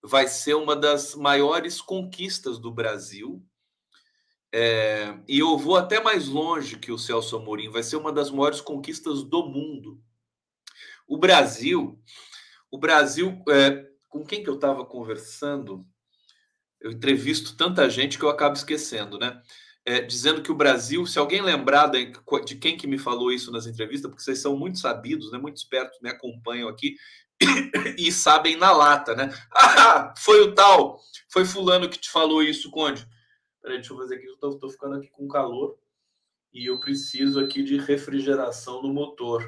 vai ser uma das maiores conquistas do Brasil. É, e eu vou até mais longe que o Celso Amorim, vai ser uma das maiores conquistas do mundo. O Brasil, o Brasil, é, com quem que eu estava conversando? eu entrevisto tanta gente que eu acabo esquecendo, né? É, dizendo que o Brasil, se alguém lembrar de, de, quem que me falou isso nas entrevistas, porque vocês são muito sabidos, né, muito espertos, me acompanham aqui e sabem na lata, né? Ah, foi o tal, foi fulano que te falou isso, Conde. Peraí, deixa eu fazer aqui, eu tô, tô ficando aqui com calor e eu preciso aqui de refrigeração no motor.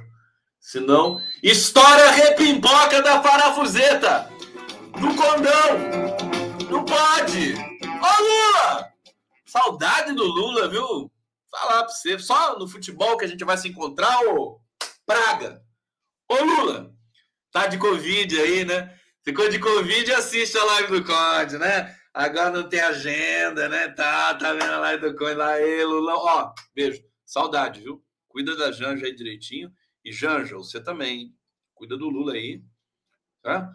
Senão, história repimpoca da parafuseta! No condão! Não pode! Ô Lula! Saudade do Lula, viu? Falar pra você. Só no futebol que a gente vai se encontrar, ô Praga! Ô Lula! Tá de Covid aí, né? Ficou de Covid assiste a live do Conde, né? Agora não tem agenda, né? Tá, tá vendo a live do Conde lá, aí, Lula. Ó, beijo. Saudade, viu? Cuida da Janja aí direitinho. E Janja, você também. Cuida do Lula aí. Tá?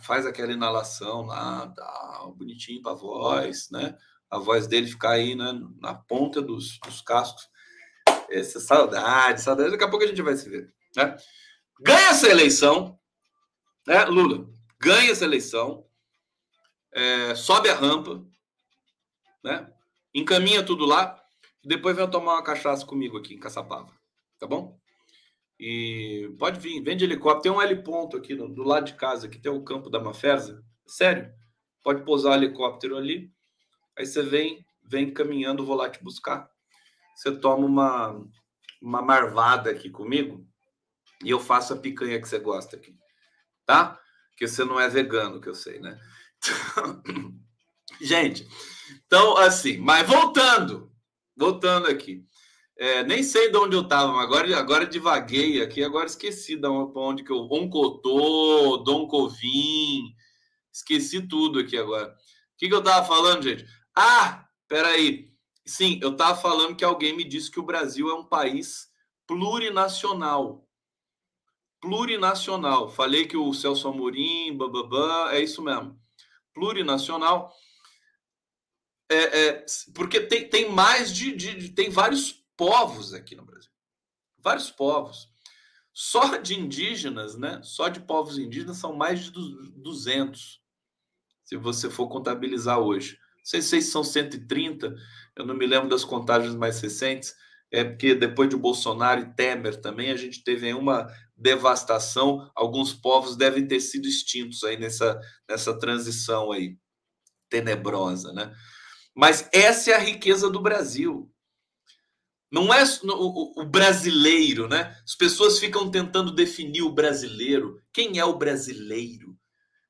faz aquela inalação lá, tá, bonitinho para a voz, né? A voz dele ficar aí né, na ponta dos, dos cascos. Essa saudade, saudade. Daqui a pouco a gente vai se ver. Né? Ganha essa eleição, né, Lula? Ganha essa eleição, é, sobe a rampa, né? Encaminha tudo lá, depois vem tomar uma cachaça comigo aqui em Caçapava, tá bom? E pode vir, vem de helicóptero. Tem um L ponto aqui no, do lado de casa, que tem o campo da Maferza. Sério, pode pousar o helicóptero ali. Aí você vem, vem caminhando, vou lá te buscar. Você toma uma, uma marvada aqui comigo e eu faço a picanha que você gosta aqui, tá? Que você não é vegano, que eu sei, né? Gente, então assim, mas voltando, voltando aqui. É, nem sei de onde eu estava, agora, agora divaguei aqui, agora esqueci de onde que eu. Oncotô, Dom Covim, esqueci tudo aqui agora. O que, que eu estava falando, gente? Ah, peraí. Sim, eu estava falando que alguém me disse que o Brasil é um país plurinacional. Plurinacional. Falei que o Celso Amorim, bababá, é isso mesmo. Plurinacional. É, é, porque tem, tem mais de, de, de, tem vários povos aqui no Brasil. Vários povos. Só de indígenas, né? Só de povos indígenas são mais de 200, se você for contabilizar hoje. sei se são 130, eu não me lembro das contagens mais recentes, é porque depois de Bolsonaro e Temer também a gente teve uma devastação, alguns povos devem ter sido extintos aí nessa, nessa transição aí tenebrosa, né? Mas essa é a riqueza do Brasil. Não é o, o, brasileiro, né? As pessoas ficam tentando definir o brasileiro. Quem é o brasileiro?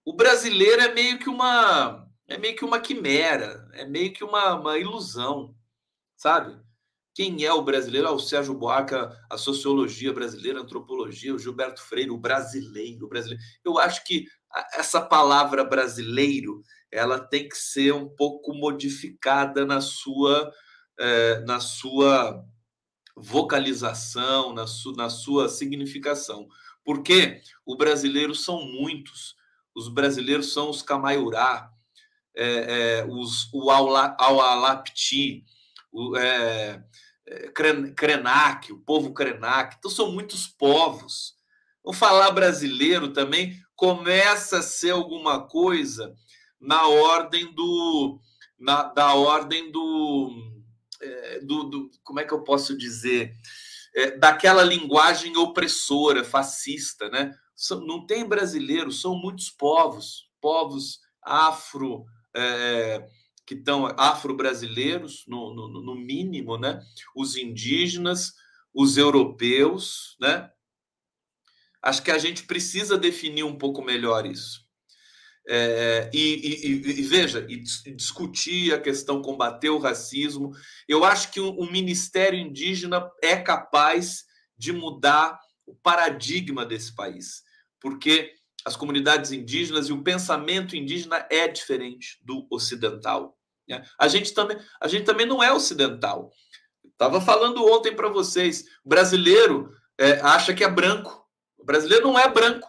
O brasileiro é meio que uma é meio que uma quimera, é meio que uma, uma ilusão, sabe? Quem é o brasileiro? Ah, o Sérgio Boaca, a sociologia brasileira, a antropologia, o Gilberto Freire, o brasileiro, o brasileiro. Eu acho que essa palavra brasileiro ela tem que ser um pouco modificada na sua é, na sua vocalização, na, su, na sua significação. Porque o brasileiro são muitos. Os brasileiros são os Camaiurá, é, é, os, o Aualapti, o é, Krenak, o povo Krenak. Então, são muitos povos. Vamos falar brasileiro também começa a ser alguma coisa na ordem do. Na, da ordem do, é, do, do. Como é que eu posso dizer? É, daquela linguagem opressora, fascista, né? Não tem brasileiro, são muitos povos, povos afro, é, que estão afro-brasileiros, no, no, no, mínimo, né? Os indígenas, os europeus, né? Acho que a gente precisa definir um pouco melhor isso. É, e, e, e, veja, e discutir a questão, combater o racismo. Eu acho que o, o Ministério Indígena é capaz de mudar o paradigma desse país, porque as comunidades indígenas e o pensamento indígena é diferente do ocidental. Né? A, gente também, a gente também não é ocidental. Estava falando ontem para vocês, o brasileiro é, acha que é branco. O brasileiro não é branco,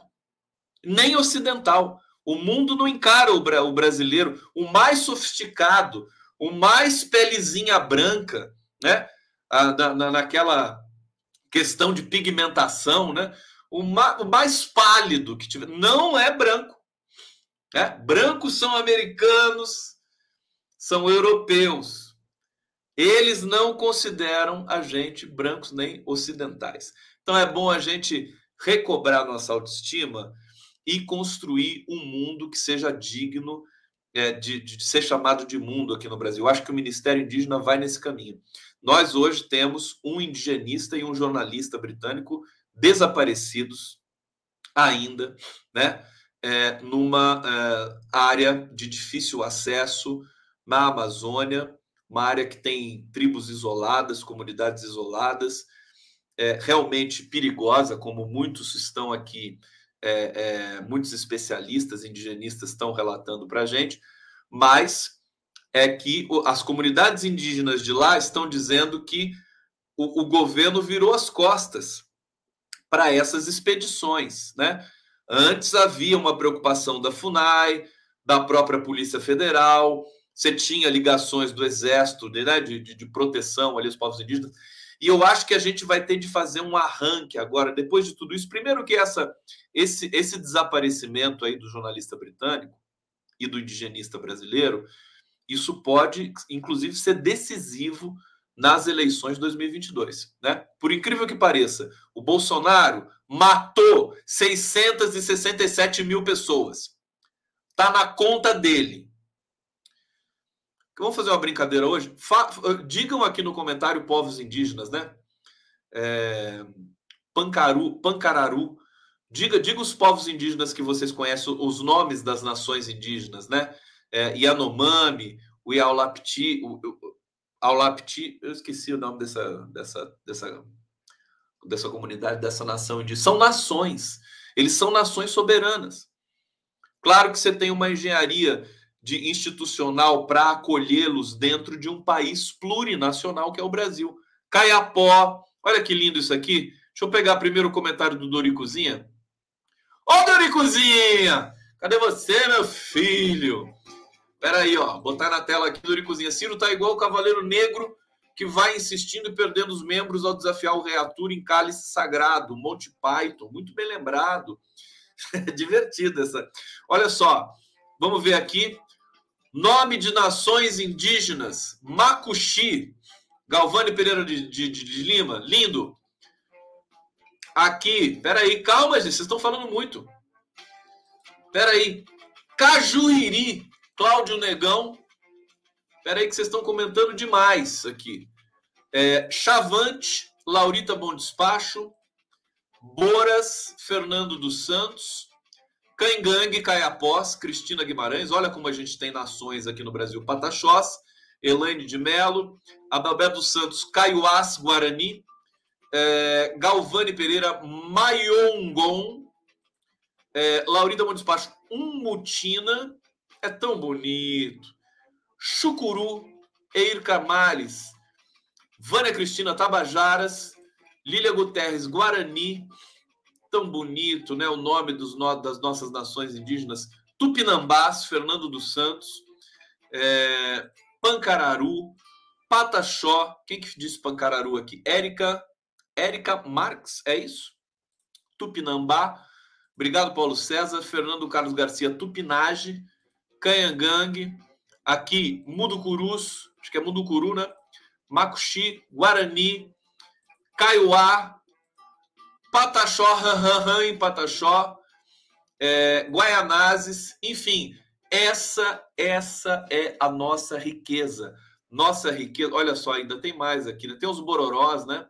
nem ocidental. O mundo não encara o brasileiro, o mais sofisticado, o mais pelezinha branca, né? na, naquela questão de pigmentação, né? O, ma, o mais pálido que tiver, não é branco. Né? Brancos são americanos, são europeus. Eles não consideram a gente brancos nem ocidentais. Então é bom a gente recobrar nossa autoestima e construir um mundo que seja digno é, de, de, ser chamado de mundo aqui no Brasil. Eu acho que o Ministério Indígena vai nesse caminho. Nós hoje temos um indigenista e um jornalista britânico desaparecidos ainda, né? É, numa é, área de difícil acesso na Amazônia, uma área que tem tribos isoladas, comunidades isoladas, é, realmente perigosa, como muitos estão aqui é, é, muitos especialistas indigenistas estão relatando para a gente, mas é que as comunidades indígenas de lá estão dizendo que o, o governo virou as costas para essas expedições, né? Antes havia uma preocupação da FUNAI, da própria Polícia Federal, você tinha ligações do Exército, né, de, de, de proteção ali aos povos indígenas, e eu acho que a gente vai ter de fazer um arranque agora, depois de tudo isso. Primeiro que essa, esse, esse desaparecimento aí do jornalista britânico e do indigenista brasileiro, isso pode, inclusive, ser decisivo nas eleições de 2022. Né? Por incrível que pareça, o Bolsonaro matou 667 mil pessoas. Está na conta dele. Vamos fazer uma brincadeira hoje? Fa digam aqui no comentário povos indígenas, né? É... Pancaru, Pancararu. Diga, diga os povos indígenas que vocês conhecem, os nomes das nações indígenas, né? É, Yanomami, o Yaulapti, o, o eu esqueci o nome dessa, dessa, dessa, dessa comunidade, dessa nação indígena. São nações. Eles são nações soberanas. Claro que você tem uma engenharia de institucional para acolhê-los dentro de um país plurinacional que é o Brasil. Caiapó, olha que lindo isso aqui. Deixa eu pegar primeiro o comentário do Doricozinha. Ô, Doricozinha! Cadê você, meu filho? Pera aí, ó. Botar na tela aqui, Doricozinha. Ciro tá igual o Cavaleiro Negro que vai insistindo e perdendo os membros ao desafiar o reator em cálice sagrado, Monte Python. Muito bem lembrado. Divertido essa. Olha só. Vamos ver aqui Nome de nações indígenas: Macuxi. Galvani Pereira de, de, de Lima, lindo. Aqui, peraí, calma, gente, vocês estão falando muito. Peraí. Cajuíri, Cláudio Negão. Peraí, que vocês estão comentando demais aqui. É, Chavante, Laurita Bom Despacho. Boras, Fernando dos Santos. Cangangue, Caiapós, Cristina Guimarães. Olha como a gente tem nações aqui no Brasil. Pataxós, Elaine de Melo, Adalberto dos Santos, Caiuás, Guarani, é, Galvani Pereira, Maiongon, é, Laurita Despacho, Umutina, é tão bonito, Chucuru, Eir Camales, Vânia Cristina Tabajaras, Lília Guterres, Guarani, tão bonito, né? O nome dos, das nossas nações indígenas, Tupinambás, Fernando dos Santos, é, Pancararu, Pataxó, quem que disse Pancararu aqui? Érica, Érica Marques, é isso? Tupinambá, obrigado Paulo César, Fernando Carlos Garcia, Tupinage, Canhangangue, aqui Muducurus, acho que é Muducuru, né? Macuxi, Guarani, Caiuá, Pataxó, Ranranran em Pataxó, é, Guaianazes, enfim, essa, essa é a nossa riqueza. Nossa riqueza, olha só, ainda tem mais aqui, né? tem os bororós, né?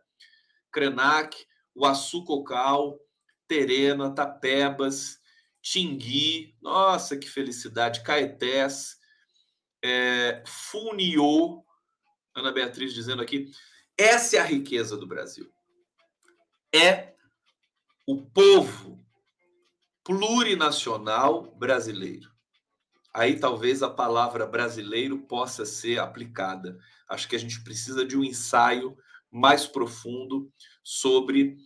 Krenak, o Açucocal, Terena, Tapebas, Tingui, nossa, que felicidade, Caetés, é, Funiô, Ana Beatriz dizendo aqui, essa é a riqueza do Brasil. É o povo plurinacional brasileiro. Aí talvez a palavra brasileiro possa ser aplicada. Acho que a gente precisa de um ensaio mais profundo sobre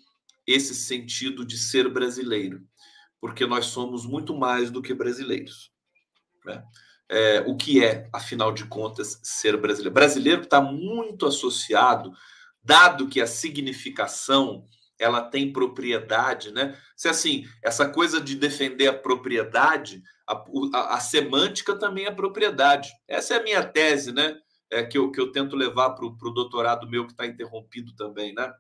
esse sentido de ser brasileiro, porque nós somos muito mais do que brasileiros. Né? É, o que é, afinal de contas, ser brasileiro? Brasileiro está muito associado, dado que a significação ela tem propriedade, né? Se assim, essa coisa de defender a propriedade, a, a, a semântica também é propriedade. Essa é a minha tese, né? É, que, eu, que eu tento levar para o doutorado meu que está interrompido também, né?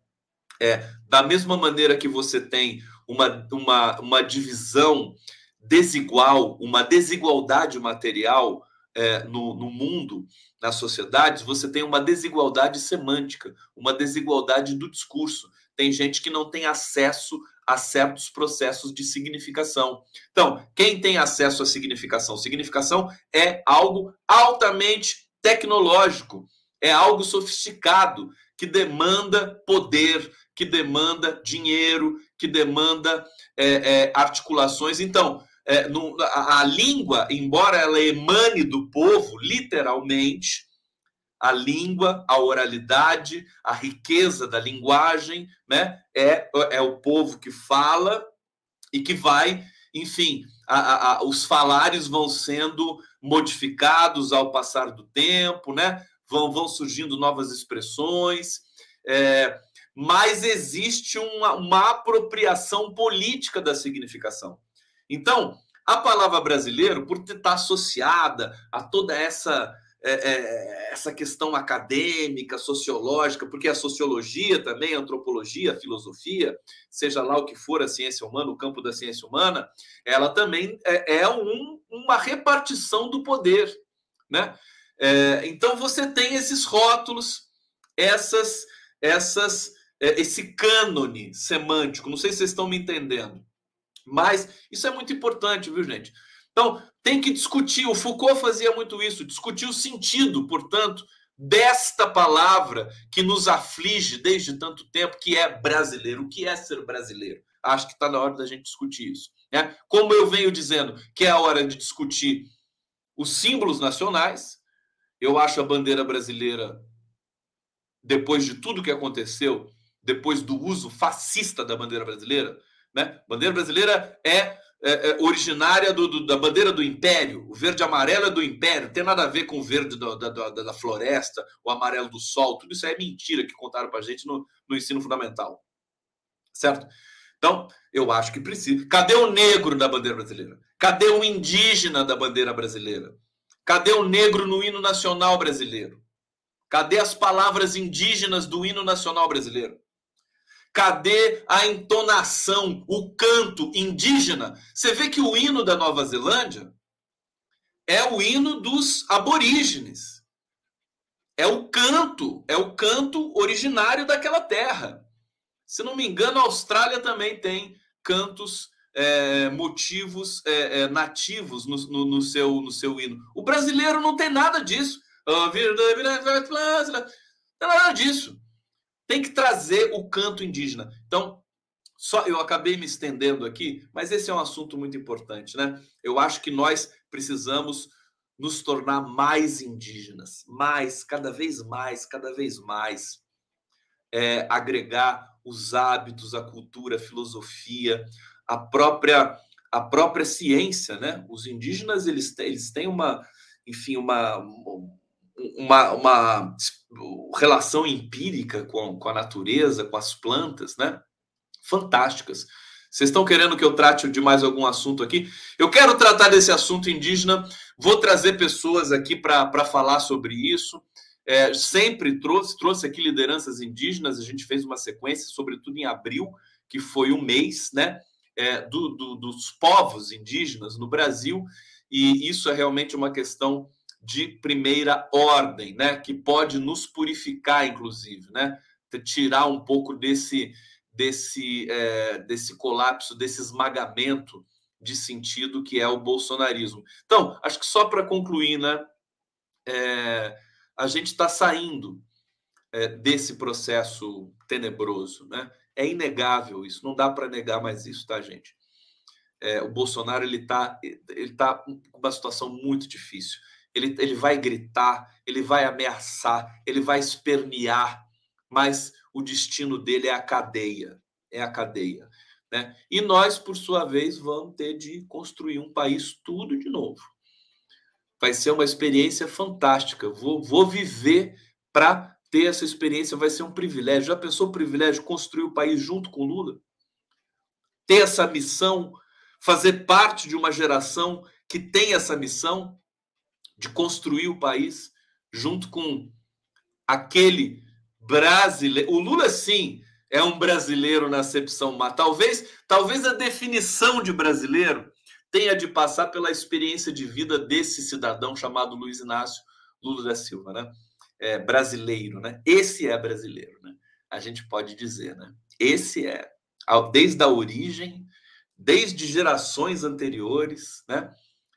É, da mesma maneira que você tem uma, uma, uma divisão desigual, uma desigualdade material é, no, no mundo, nas sociedades, você tem uma desigualdade semântica, uma desigualdade do discurso. Tem gente que não tem acesso a certos processos de significação. Então, quem tem acesso à significação? Significação é algo altamente tecnológico, é algo sofisticado, que demanda poder, que demanda dinheiro, que demanda é, é, articulações. Então, é, no, a, a língua, embora ela emane do povo, literalmente, a língua, a oralidade, a riqueza da linguagem, né? É, é o povo que fala e que vai, enfim, a, a, os falares vão sendo modificados ao passar do tempo, né? Vão, vão surgindo novas expressões, é, mas existe uma, uma apropriação política da significação. Então, a palavra brasileiro, por estar associada a toda essa é, é, essa questão acadêmica, sociológica, porque a sociologia também, a antropologia, a filosofia, seja lá o que for a ciência humana, o campo da ciência humana, ela também é, é um, uma repartição do poder, né? É, então você tem esses rótulos, essas, essas, é, esse cânone semântico. Não sei se vocês estão me entendendo, mas isso é muito importante, viu, gente? Então, tem que discutir. O Foucault fazia muito isso, discutir o sentido, portanto, desta palavra que nos aflige desde tanto tempo, que é brasileiro. O que é ser brasileiro? Acho que está na hora da gente discutir isso. Né? Como eu venho dizendo que é a hora de discutir os símbolos nacionais, eu acho a bandeira brasileira, depois de tudo que aconteceu, depois do uso fascista da bandeira brasileira, né? Bandeira brasileira é é, é, originária do, do, da bandeira do império. O verde amarelo é do império, não tem nada a ver com o verde do, da, da, da, floresta, o amarelo do sol. Tudo isso é mentira que contaram para a gente no, no ensino fundamental. Certo? Então, eu acho que precisa. Cadê o negro da bandeira brasileira? Cadê o indígena da bandeira brasileira? Cadê o negro no hino nacional brasileiro? Cadê as palavras indígenas do hino nacional brasileiro? Cadê a entonação, o canto indígena? Você vê que o hino da Nova Zelândia é o hino dos aborígenes. É o canto, é o canto originário daquela terra. Se não me engano, a Austrália também tem cantos, é, motivos é, é, nativos no, no, no, seu, no seu hino. O brasileiro não tem nada disso. Não tem nada disso. Tem que trazer o canto indígena. Então, só eu acabei me estendendo aqui, mas esse é um assunto muito importante, né? Eu acho que nós precisamos nos tornar mais indígenas, mais, cada vez mais, cada vez mais, é, agregar os hábitos, a cultura, a filosofia, a própria a própria ciência, né? Os indígenas eles eles têm uma, enfim, uma uma, uma relação empírica com, com a natureza, com as plantas, né? Fantásticas. Vocês estão querendo que eu trate de mais algum assunto aqui? Eu quero tratar desse assunto indígena, vou trazer pessoas aqui para falar sobre isso. É, sempre trouxe, trouxe aqui lideranças indígenas, a gente fez uma sequência, sobretudo em abril, que foi o mês né, é, do, do, dos povos indígenas no Brasil, e isso é realmente uma questão de primeira ordem, né, que pode nos purificar, inclusive, né, tirar um pouco desse desse, é, desse colapso, desse esmagamento de sentido que é o bolsonarismo. Então, acho que só para concluir, né, é, a gente está saindo é, desse processo tenebroso, né? É inegável isso, não dá para negar mais isso, tá, gente? É, o Bolsonaro ele está ele tá com uma situação muito difícil. Ele, ele vai gritar, ele vai ameaçar, ele vai espernear, mas o destino dele é a cadeia, é a cadeia. Né? E nós, por sua vez, vamos ter de construir um país tudo de novo. Vai ser uma experiência fantástica. Vou, vou viver para ter essa experiência, vai ser um privilégio. Já pensou o privilégio construir o país junto com Lula? Ter essa missão, fazer parte de uma geração que tem essa missão de construir o país junto com aquele brasileiro. O Lula, sim, é um brasileiro na acepção. Talvez, talvez a definição de brasileiro tenha de passar pela experiência de vida desse cidadão chamado Luiz Inácio Lula da Silva, né? É, brasileiro, né? Esse é brasileiro, né? A gente pode dizer, né? Esse é, desde a origem, desde gerações anteriores, né?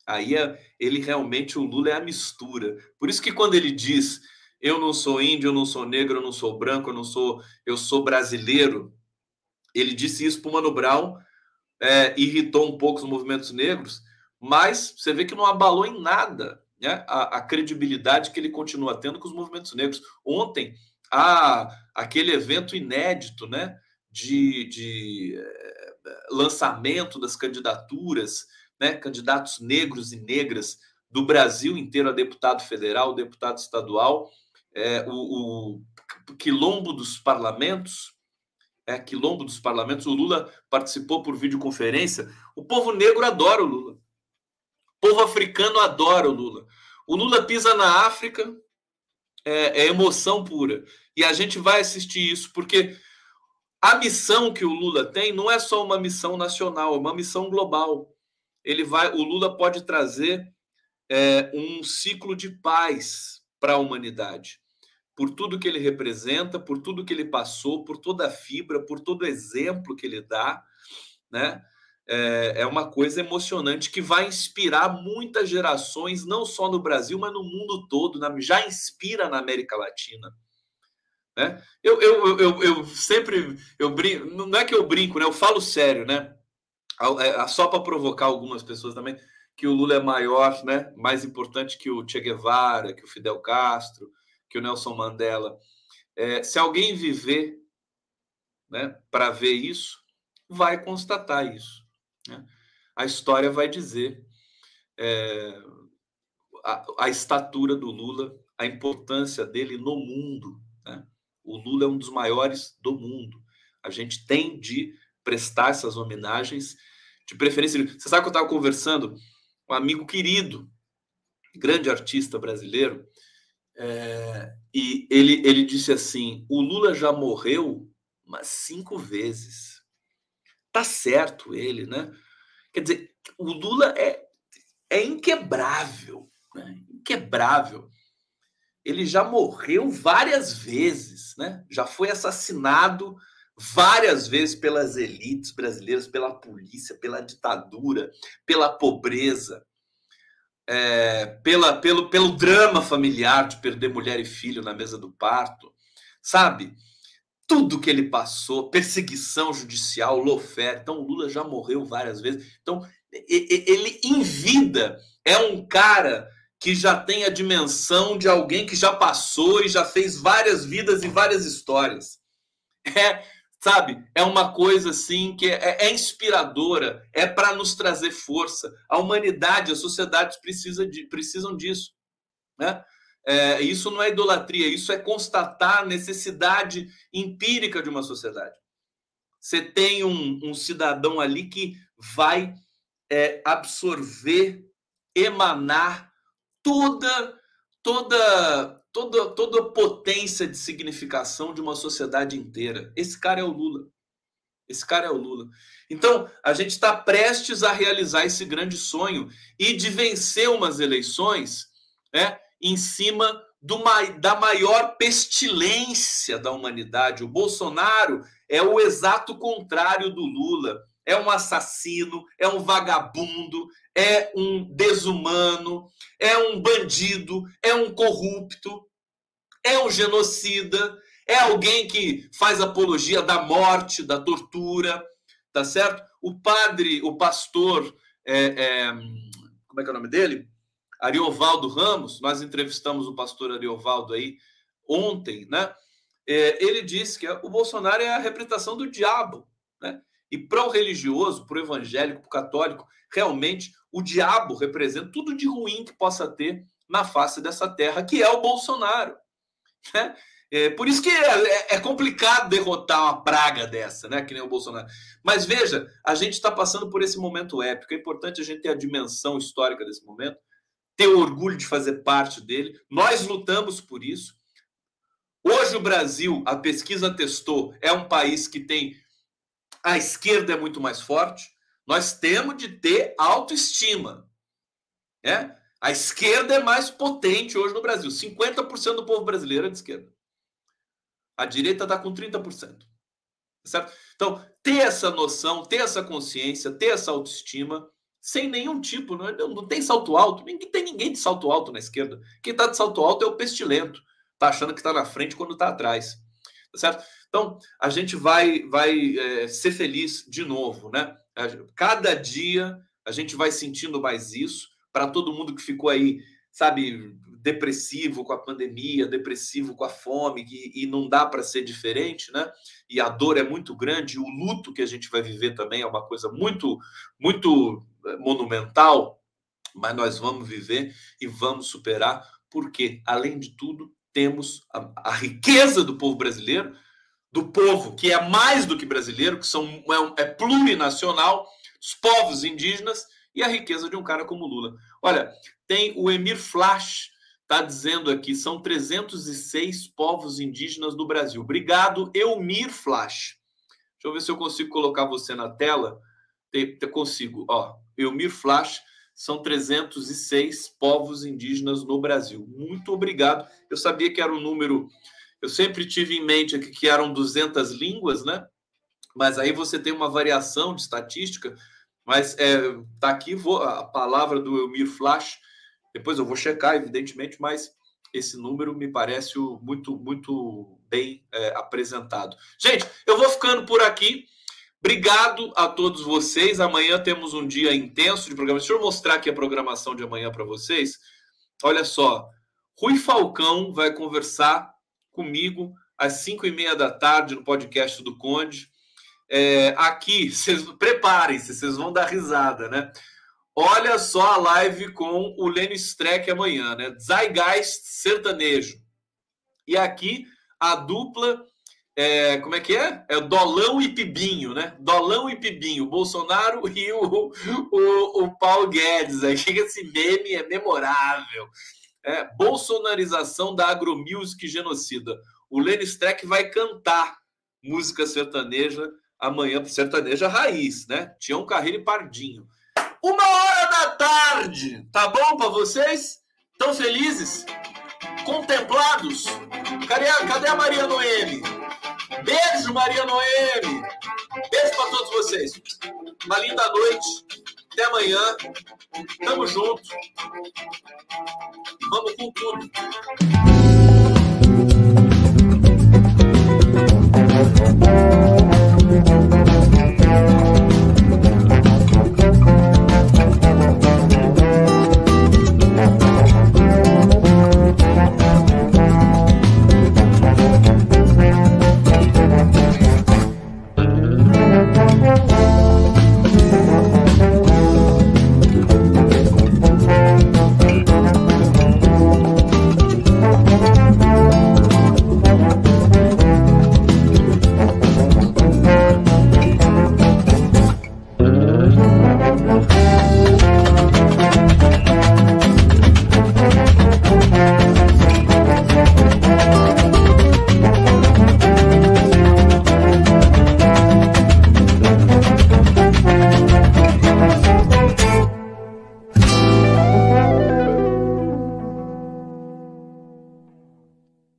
Aí é, ele realmente, o Lula é a mistura. Por isso que quando ele diz eu não sou índio, eu não sou negro, eu não sou branco, eu não sou, eu sou brasileiro. Ele disse isso para o Mano Brown, é, irritou um pouco os movimentos negros, mas você vê que não abalou em nada né, a, a, credibilidade que ele continua tendo com os movimentos negros. Ontem, a, aquele evento inédito né, de, de é, lançamento das candidaturas, né, candidatos negros e negras do Brasil inteiro a deputado federal, deputado estadual, é, o, o quilombo dos parlamentos, é, quilombo dos parlamentos, o Lula participou por videoconferência. O povo negro adora o Lula. O povo africano adora o Lula. O Lula pisa na África, é, é emoção pura. E a gente vai assistir isso, porque a missão que o Lula tem não é só uma missão nacional, é uma missão global. Ele vai, o Lula pode trazer é, um ciclo de paz para a humanidade por tudo que ele representa, por tudo que ele passou, por toda a fibra, por todo o exemplo que ele dá, né? É, é uma coisa emocionante que vai inspirar muitas gerações, não só no Brasil, mas no mundo todo, na, já inspira na América Latina. Né? Eu, eu, eu, eu sempre eu brinco, não é que eu brinco, né? Eu falo sério, né? É, só para provocar algumas pessoas também, que o Lula é maior, né? Mais importante que o Che Guevara, que o Fidel Castro, que o Nelson Mandela. É, se alguém viver né, para ver isso, vai constatar isso. Né? A história vai dizer é, a, a, estatura do Lula, a importância dele no mundo. Né? O Lula é um dos maiores do mundo. A gente tem de prestar essas homenagens, de preferência. Você sabe que eu estava conversando com um amigo querido, grande artista brasileiro, é, e ele, ele disse assim: o Lula já morreu umas cinco vezes. Tá certo ele, né? Quer dizer, o Lula é, é inquebrável, né? inquebrável. Ele já morreu várias vezes, né? Já foi assassinado várias vezes pelas elites brasileiras, pela polícia, pela ditadura, pela pobreza, é, pela, pelo, pelo drama familiar de perder mulher e filho na mesa do parto, sabe? Tudo que ele passou, perseguição judicial, lofer. Então, o Lula já morreu várias vezes. Então, ele em vida é um cara que já tem a dimensão de alguém que já passou e já fez várias vidas e várias histórias. É, sabe? É uma coisa assim que é, é inspiradora, é para nos trazer força. A humanidade, as sociedades precisa de, precisam disso, né? É, isso não é idolatria, isso é constatar a necessidade empírica de uma sociedade. Você tem um, um cidadão ali que vai é, absorver, emanar toda toda toda, toda a potência de significação de uma sociedade inteira. Esse cara é o Lula. Esse cara é o Lula. Então, a gente está prestes a realizar esse grande sonho e de vencer umas eleições né, em cima do, da maior pestilência da humanidade. O Bolsonaro é o exato contrário do Lula. É um assassino, é um vagabundo, é um desumano, é um bandido, é um corrupto é um genocida, é alguém que faz apologia da morte, da tortura, tá certo? O padre, o pastor, é, é, como é que é o nome dele? Ariovaldo Ramos, nós entrevistamos o pastor Ariovaldo aí ontem, né? É, ele disse que o Bolsonaro é a representação do diabo, né? E para o religioso, para o evangélico, para o católico, realmente o diabo representa tudo de ruim que possa ter na face dessa terra, que é o Bolsonaro. Né? É, por isso que é, é, é, complicado derrotar uma praga dessa, né? Que nem o Bolsonaro. Mas veja, a gente está passando por esse momento épico. É importante a gente ter a dimensão histórica desse momento, ter o orgulho de fazer parte dele. Nós lutamos por isso. Hoje o Brasil, a pesquisa testou, é um país que tem a esquerda é muito mais forte. Nós temos de ter autoestima, né? A esquerda é mais potente hoje no Brasil. 50% do povo brasileiro é de esquerda. A direita está com 30%. Certo? Então, ter essa noção, ter essa consciência, ter essa autoestima, sem nenhum tipo, não, não tem salto alto, nem tem ninguém de salto alto na esquerda. Quem está de salto alto é o pestilento, está achando que está na frente quando está atrás. Tá certo? Então, a gente vai, vai é, ser feliz de novo, né? Cada dia a gente vai sentindo mais isso para todo mundo que ficou aí, sabe, depressivo com a pandemia, depressivo com a fome, e, não dá para ser diferente, né? E a dor é muito grande, o luto que a gente vai viver também é uma coisa muito, muito eh, monumental, mas nós vamos viver e vamos superar, porque, além de tudo, temos a, a riqueza do povo brasileiro, do povo que é mais do que brasileiro, que são, é, é plurinacional, os povos indígenas e a riqueza de um cara como Lula. Olha, tem o Emir Flash, está dizendo aqui, são 306 povos indígenas do Brasil. Obrigado, Elmir Flash. Deixa eu ver se eu consigo colocar você na tela. Eu consigo, ó. Elmir Flash, são 306 povos indígenas no Brasil. Muito obrigado. Eu sabia que era um número. Eu sempre tive em mente aqui que eram 200 línguas, né? Mas aí você tem uma variação de estatística mas é, tá aqui vou, a palavra do Elmir Flash. Depois eu vou checar, evidentemente, mas esse número me parece muito, muito bem é, apresentado. Gente, eu vou ficando por aqui. Obrigado a todos vocês. Amanhã temos um dia intenso de programa. Deixa eu mostrar aqui a programação de amanhã para vocês. Olha só, Rui Falcão vai conversar comigo às 5 e meia da tarde no podcast do Conde. É, aqui, vocês preparem-se, vocês vão dar risada, né? Olha só a live com o Lênin Streck amanhã, né? Zeitgeist sertanejo. E aqui a dupla é, como é que é? É Dolão e Pibinho, né? Dolão e Pibinho, Bolsonaro e o, o, o Paulo Guedes. Aqui esse meme é memorável. É, bolsonarização da agromusic genocida. O Lenny Streck vai cantar música sertaneja amanhã, sertaneja raiz, né? Tião Carreiro e Pardinho. Uma hora da tarde, tá bom para vocês? Tão felizes? Contemplados? Cadê, cadê a Maria Noemi? Beijo, Maria Noemi. Beijo para todos vocês. Uma linda noite. Até amanhã. Tamo junto. Vamos com tudo.